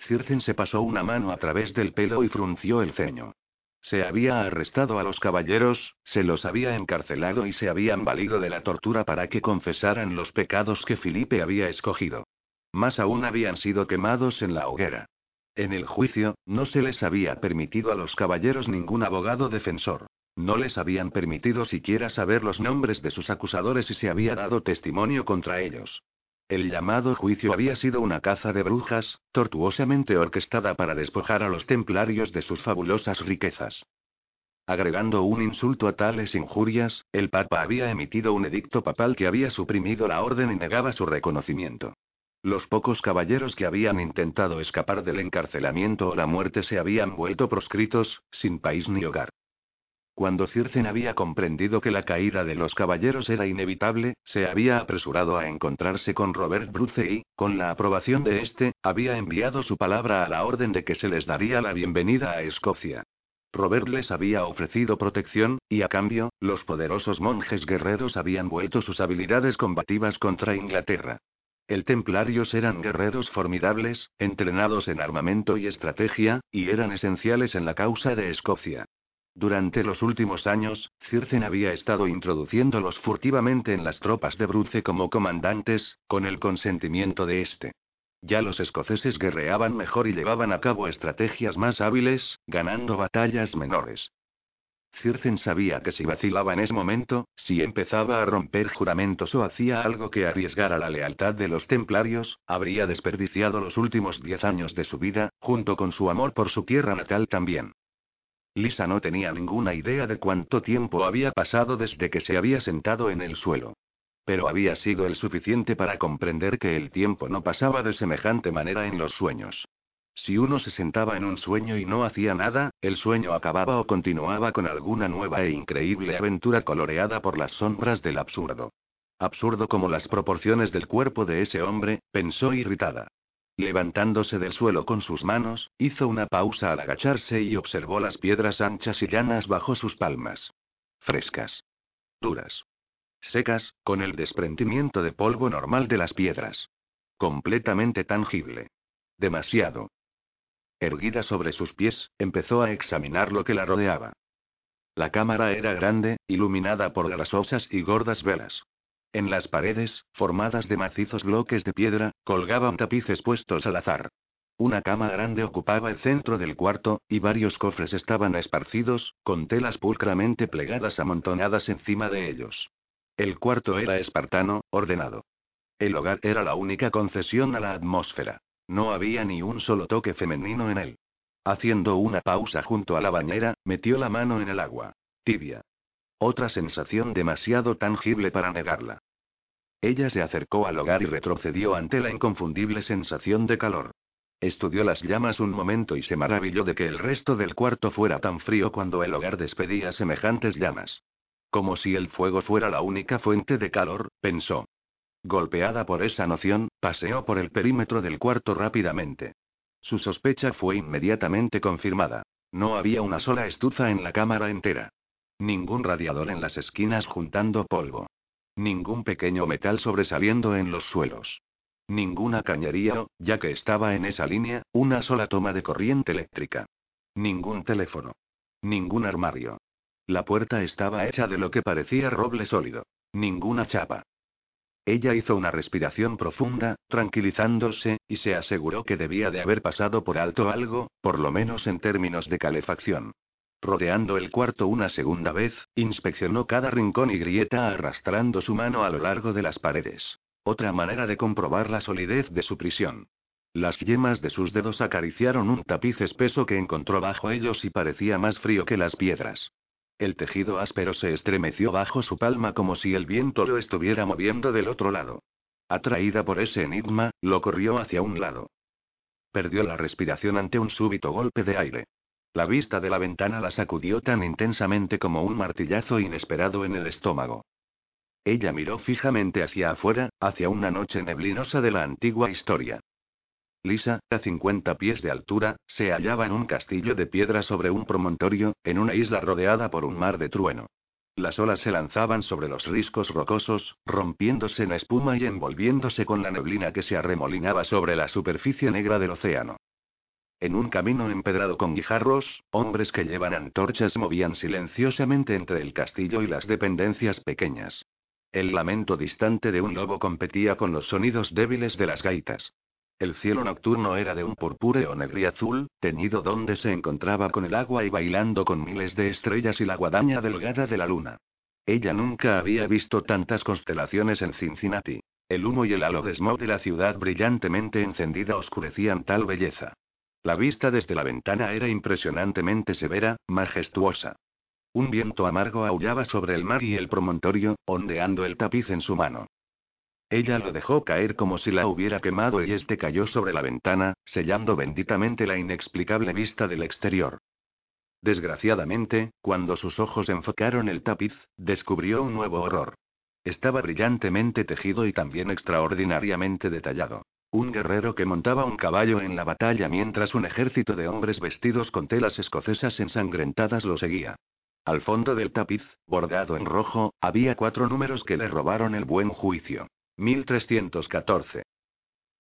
Circen se pasó una mano a través del pelo y frunció el ceño. Se había arrestado a los caballeros, se los había encarcelado y se habían valido de la tortura para que confesaran los pecados que Felipe había escogido. Más aún habían sido quemados en la hoguera. En el juicio, no se les había permitido a los caballeros ningún abogado defensor. No les habían permitido siquiera saber los nombres de sus acusadores y se había dado testimonio contra ellos. El llamado juicio había sido una caza de brujas, tortuosamente orquestada para despojar a los templarios de sus fabulosas riquezas. Agregando un insulto a tales injurias, el Papa había emitido un edicto papal que había suprimido la orden y negaba su reconocimiento. Los pocos caballeros que habían intentado escapar del encarcelamiento o la muerte se habían vuelto proscritos, sin país ni hogar. Cuando Circen había comprendido que la caída de los caballeros era inevitable, se había apresurado a encontrarse con Robert Bruce y, con la aprobación de este, había enviado su palabra a la orden de que se les daría la bienvenida a Escocia. Robert les había ofrecido protección, y a cambio, los poderosos monjes guerreros habían vuelto sus habilidades combativas contra Inglaterra. El templarios eran guerreros formidables, entrenados en armamento y estrategia, y eran esenciales en la causa de Escocia. Durante los últimos años, Circen había estado introduciéndolos furtivamente en las tropas de Bruce como comandantes, con el consentimiento de este. Ya los escoceses guerreaban mejor y llevaban a cabo estrategias más hábiles, ganando batallas menores. Circen sabía que si vacilaba en ese momento, si empezaba a romper juramentos o hacía algo que arriesgara la lealtad de los templarios, habría desperdiciado los últimos diez años de su vida, junto con su amor por su tierra natal también. Lisa no tenía ninguna idea de cuánto tiempo había pasado desde que se había sentado en el suelo. Pero había sido el suficiente para comprender que el tiempo no pasaba de semejante manera en los sueños. Si uno se sentaba en un sueño y no hacía nada, el sueño acababa o continuaba con alguna nueva e increíble aventura coloreada por las sombras del absurdo. Absurdo como las proporciones del cuerpo de ese hombre, pensó irritada. Levantándose del suelo con sus manos, hizo una pausa al agacharse y observó las piedras anchas y llanas bajo sus palmas. Frescas. Duras. Secas, con el desprendimiento de polvo normal de las piedras. Completamente tangible. Demasiado. Erguida sobre sus pies, empezó a examinar lo que la rodeaba. La cámara era grande, iluminada por grasosas y gordas velas. En las paredes, formadas de macizos bloques de piedra, colgaban tapices puestos al azar. Una cama grande ocupaba el centro del cuarto, y varios cofres estaban esparcidos, con telas pulcramente plegadas amontonadas encima de ellos. El cuarto era espartano, ordenado. El hogar era la única concesión a la atmósfera. No había ni un solo toque femenino en él. Haciendo una pausa junto a la bañera, metió la mano en el agua. Tibia. Otra sensación demasiado tangible para negarla. Ella se acercó al hogar y retrocedió ante la inconfundible sensación de calor. Estudió las llamas un momento y se maravilló de que el resto del cuarto fuera tan frío cuando el hogar despedía semejantes llamas. Como si el fuego fuera la única fuente de calor, pensó. Golpeada por esa noción, paseó por el perímetro del cuarto rápidamente. Su sospecha fue inmediatamente confirmada. No había una sola estufa en la cámara entera. Ningún radiador en las esquinas juntando polvo. Ningún pequeño metal sobresaliendo en los suelos. Ninguna cañería ya que estaba en esa línea, una sola toma de corriente eléctrica. Ningún teléfono. Ningún armario. La puerta estaba hecha de lo que parecía roble sólido. Ninguna chapa. Ella hizo una respiración profunda, tranquilizándose, y se aseguró que debía de haber pasado por alto algo, por lo menos en términos de calefacción. Rodeando el cuarto una segunda vez, inspeccionó cada rincón y grieta arrastrando su mano a lo largo de las paredes. Otra manera de comprobar la solidez de su prisión. Las yemas de sus dedos acariciaron un tapiz espeso que encontró bajo ellos y parecía más frío que las piedras. El tejido áspero se estremeció bajo su palma como si el viento lo estuviera moviendo del otro lado. Atraída por ese enigma, lo corrió hacia un lado. Perdió la respiración ante un súbito golpe de aire. La vista de la ventana la sacudió tan intensamente como un martillazo inesperado en el estómago. Ella miró fijamente hacia afuera, hacia una noche neblinosa de la antigua historia. Lisa, a 50 pies de altura, se hallaba en un castillo de piedra sobre un promontorio, en una isla rodeada por un mar de trueno. Las olas se lanzaban sobre los riscos rocosos, rompiéndose en espuma y envolviéndose con la neblina que se arremolinaba sobre la superficie negra del océano. En un camino empedrado con guijarros, hombres que llevan antorchas movían silenciosamente entre el castillo y las dependencias pequeñas. El lamento distante de un lobo competía con los sonidos débiles de las gaitas. El cielo nocturno era de un purpúreo negriazul, teñido donde se encontraba con el agua y bailando con miles de estrellas y la guadaña delgada de la luna. Ella nunca había visto tantas constelaciones en Cincinnati. El humo y el halo de smog de la ciudad brillantemente encendida oscurecían tal belleza. La vista desde la ventana era impresionantemente severa, majestuosa. Un viento amargo aullaba sobre el mar y el promontorio, ondeando el tapiz en su mano. Ella lo dejó caer como si la hubiera quemado y este cayó sobre la ventana, sellando benditamente la inexplicable vista del exterior. Desgraciadamente, cuando sus ojos enfocaron el tapiz, descubrió un nuevo horror. Estaba brillantemente tejido y también extraordinariamente detallado. Un guerrero que montaba un caballo en la batalla mientras un ejército de hombres vestidos con telas escocesas ensangrentadas lo seguía. Al fondo del tapiz, bordado en rojo, había cuatro números que le robaron el buen juicio. 1314.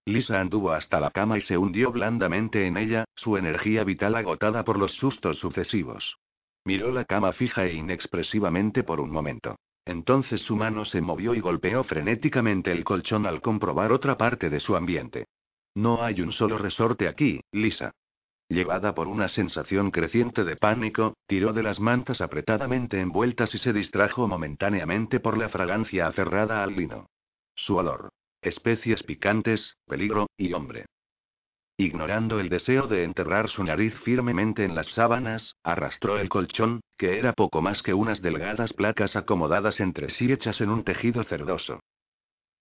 Lisa anduvo hasta la cama y se hundió blandamente en ella, su energía vital agotada por los sustos sucesivos. Miró la cama fija e inexpresivamente por un momento. Entonces su mano se movió y golpeó frenéticamente el colchón al comprobar otra parte de su ambiente. No hay un solo resorte aquí, Lisa. Llevada por una sensación creciente de pánico, tiró de las mantas apretadamente envueltas y se distrajo momentáneamente por la fragancia aferrada al lino. Su olor. Especies picantes, peligro, y hombre. Ignorando el deseo de enterrar su nariz firmemente en las sábanas, arrastró el colchón, que era poco más que unas delgadas placas acomodadas entre sí hechas en un tejido cerdoso.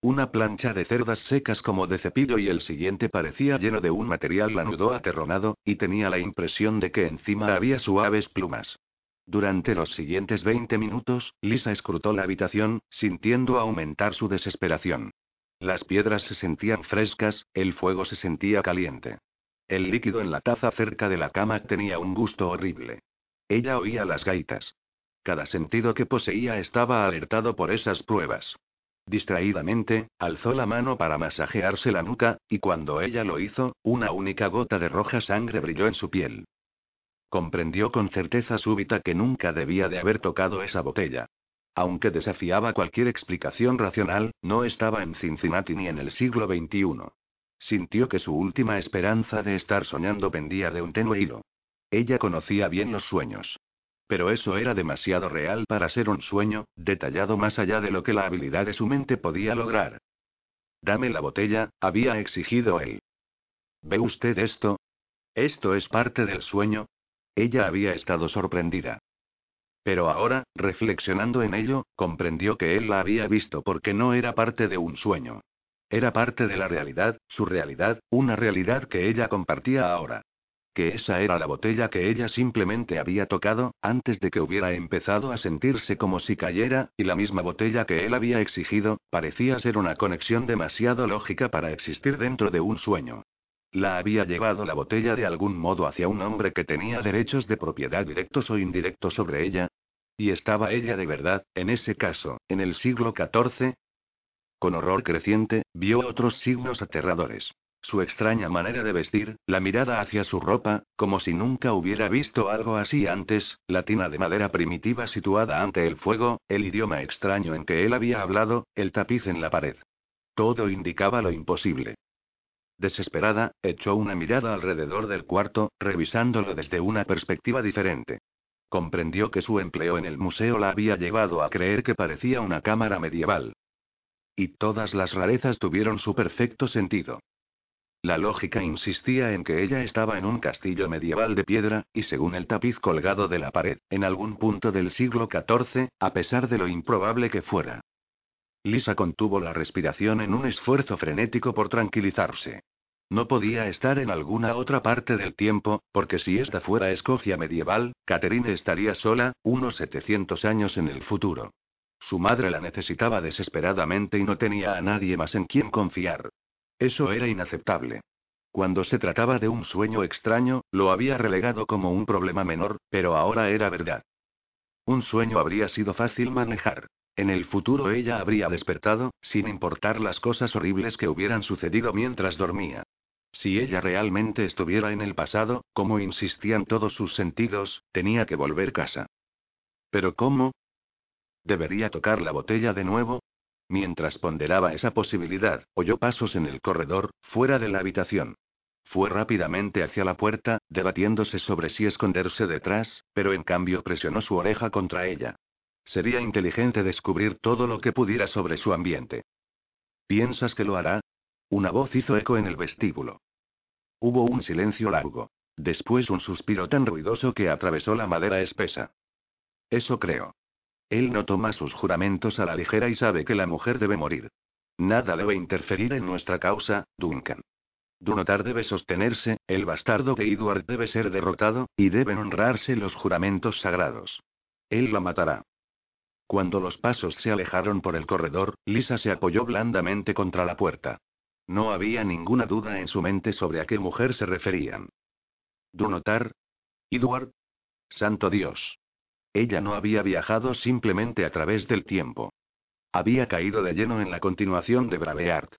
Una plancha de cerdas secas como de cepillo y el siguiente parecía lleno de un material lanudo aterronado, y tenía la impresión de que encima había suaves plumas. Durante los siguientes 20 minutos, Lisa escrutó la habitación, sintiendo aumentar su desesperación. Las piedras se sentían frescas, el fuego se sentía caliente. El líquido en la taza cerca de la cama tenía un gusto horrible. Ella oía las gaitas. Cada sentido que poseía estaba alertado por esas pruebas. Distraídamente, alzó la mano para masajearse la nuca, y cuando ella lo hizo, una única gota de roja sangre brilló en su piel. Comprendió con certeza súbita que nunca debía de haber tocado esa botella. Aunque desafiaba cualquier explicación racional, no estaba en Cincinnati ni en el siglo XXI. Sintió que su última esperanza de estar soñando pendía de un tenue hilo. Ella conocía bien los sueños. Pero eso era demasiado real para ser un sueño, detallado más allá de lo que la habilidad de su mente podía lograr. Dame la botella, había exigido él. ¿Ve usted esto? ¿Esto es parte del sueño? Ella había estado sorprendida. Pero ahora, reflexionando en ello, comprendió que él la había visto porque no era parte de un sueño. Era parte de la realidad, su realidad, una realidad que ella compartía ahora que esa era la botella que ella simplemente había tocado, antes de que hubiera empezado a sentirse como si cayera, y la misma botella que él había exigido, parecía ser una conexión demasiado lógica para existir dentro de un sueño. La había llevado la botella de algún modo hacia un hombre que tenía derechos de propiedad directos o indirectos sobre ella. ¿Y estaba ella de verdad, en ese caso, en el siglo XIV? Con horror creciente, vio otros signos aterradores. Su extraña manera de vestir, la mirada hacia su ropa, como si nunca hubiera visto algo así antes, la tina de madera primitiva situada ante el fuego, el idioma extraño en que él había hablado, el tapiz en la pared. Todo indicaba lo imposible. Desesperada, echó una mirada alrededor del cuarto, revisándolo desde una perspectiva diferente. Comprendió que su empleo en el museo la había llevado a creer que parecía una cámara medieval. Y todas las rarezas tuvieron su perfecto sentido. La lógica insistía en que ella estaba en un castillo medieval de piedra, y según el tapiz colgado de la pared, en algún punto del siglo XIV, a pesar de lo improbable que fuera. Lisa contuvo la respiración en un esfuerzo frenético por tranquilizarse. No podía estar en alguna otra parte del tiempo, porque si esta fuera Escocia medieval, Catherine estaría sola, unos 700 años en el futuro. Su madre la necesitaba desesperadamente y no tenía a nadie más en quien confiar. Eso era inaceptable. Cuando se trataba de un sueño extraño, lo había relegado como un problema menor, pero ahora era verdad. Un sueño habría sido fácil manejar. En el futuro ella habría despertado, sin importar las cosas horribles que hubieran sucedido mientras dormía. Si ella realmente estuviera en el pasado, como insistían todos sus sentidos, tenía que volver casa. ¿Pero cómo? ¿Debería tocar la botella de nuevo? Mientras ponderaba esa posibilidad, oyó pasos en el corredor, fuera de la habitación. Fue rápidamente hacia la puerta, debatiéndose sobre si esconderse detrás, pero en cambio presionó su oreja contra ella. Sería inteligente descubrir todo lo que pudiera sobre su ambiente. ¿Piensas que lo hará? Una voz hizo eco en el vestíbulo. Hubo un silencio largo. Después un suspiro tan ruidoso que atravesó la madera espesa. Eso creo. Él no toma sus juramentos a la ligera y sabe que la mujer debe morir. Nada debe interferir en nuestra causa, Duncan. Dunotar debe sostenerse, el bastardo de Edward debe ser derrotado, y deben honrarse los juramentos sagrados. Él la matará. Cuando los pasos se alejaron por el corredor, Lisa se apoyó blandamente contra la puerta. No había ninguna duda en su mente sobre a qué mujer se referían. ¿Dunotar? ¿Edward? Santo Dios. Ella no había viajado simplemente a través del tiempo. Había caído de lleno en la continuación de Braveart.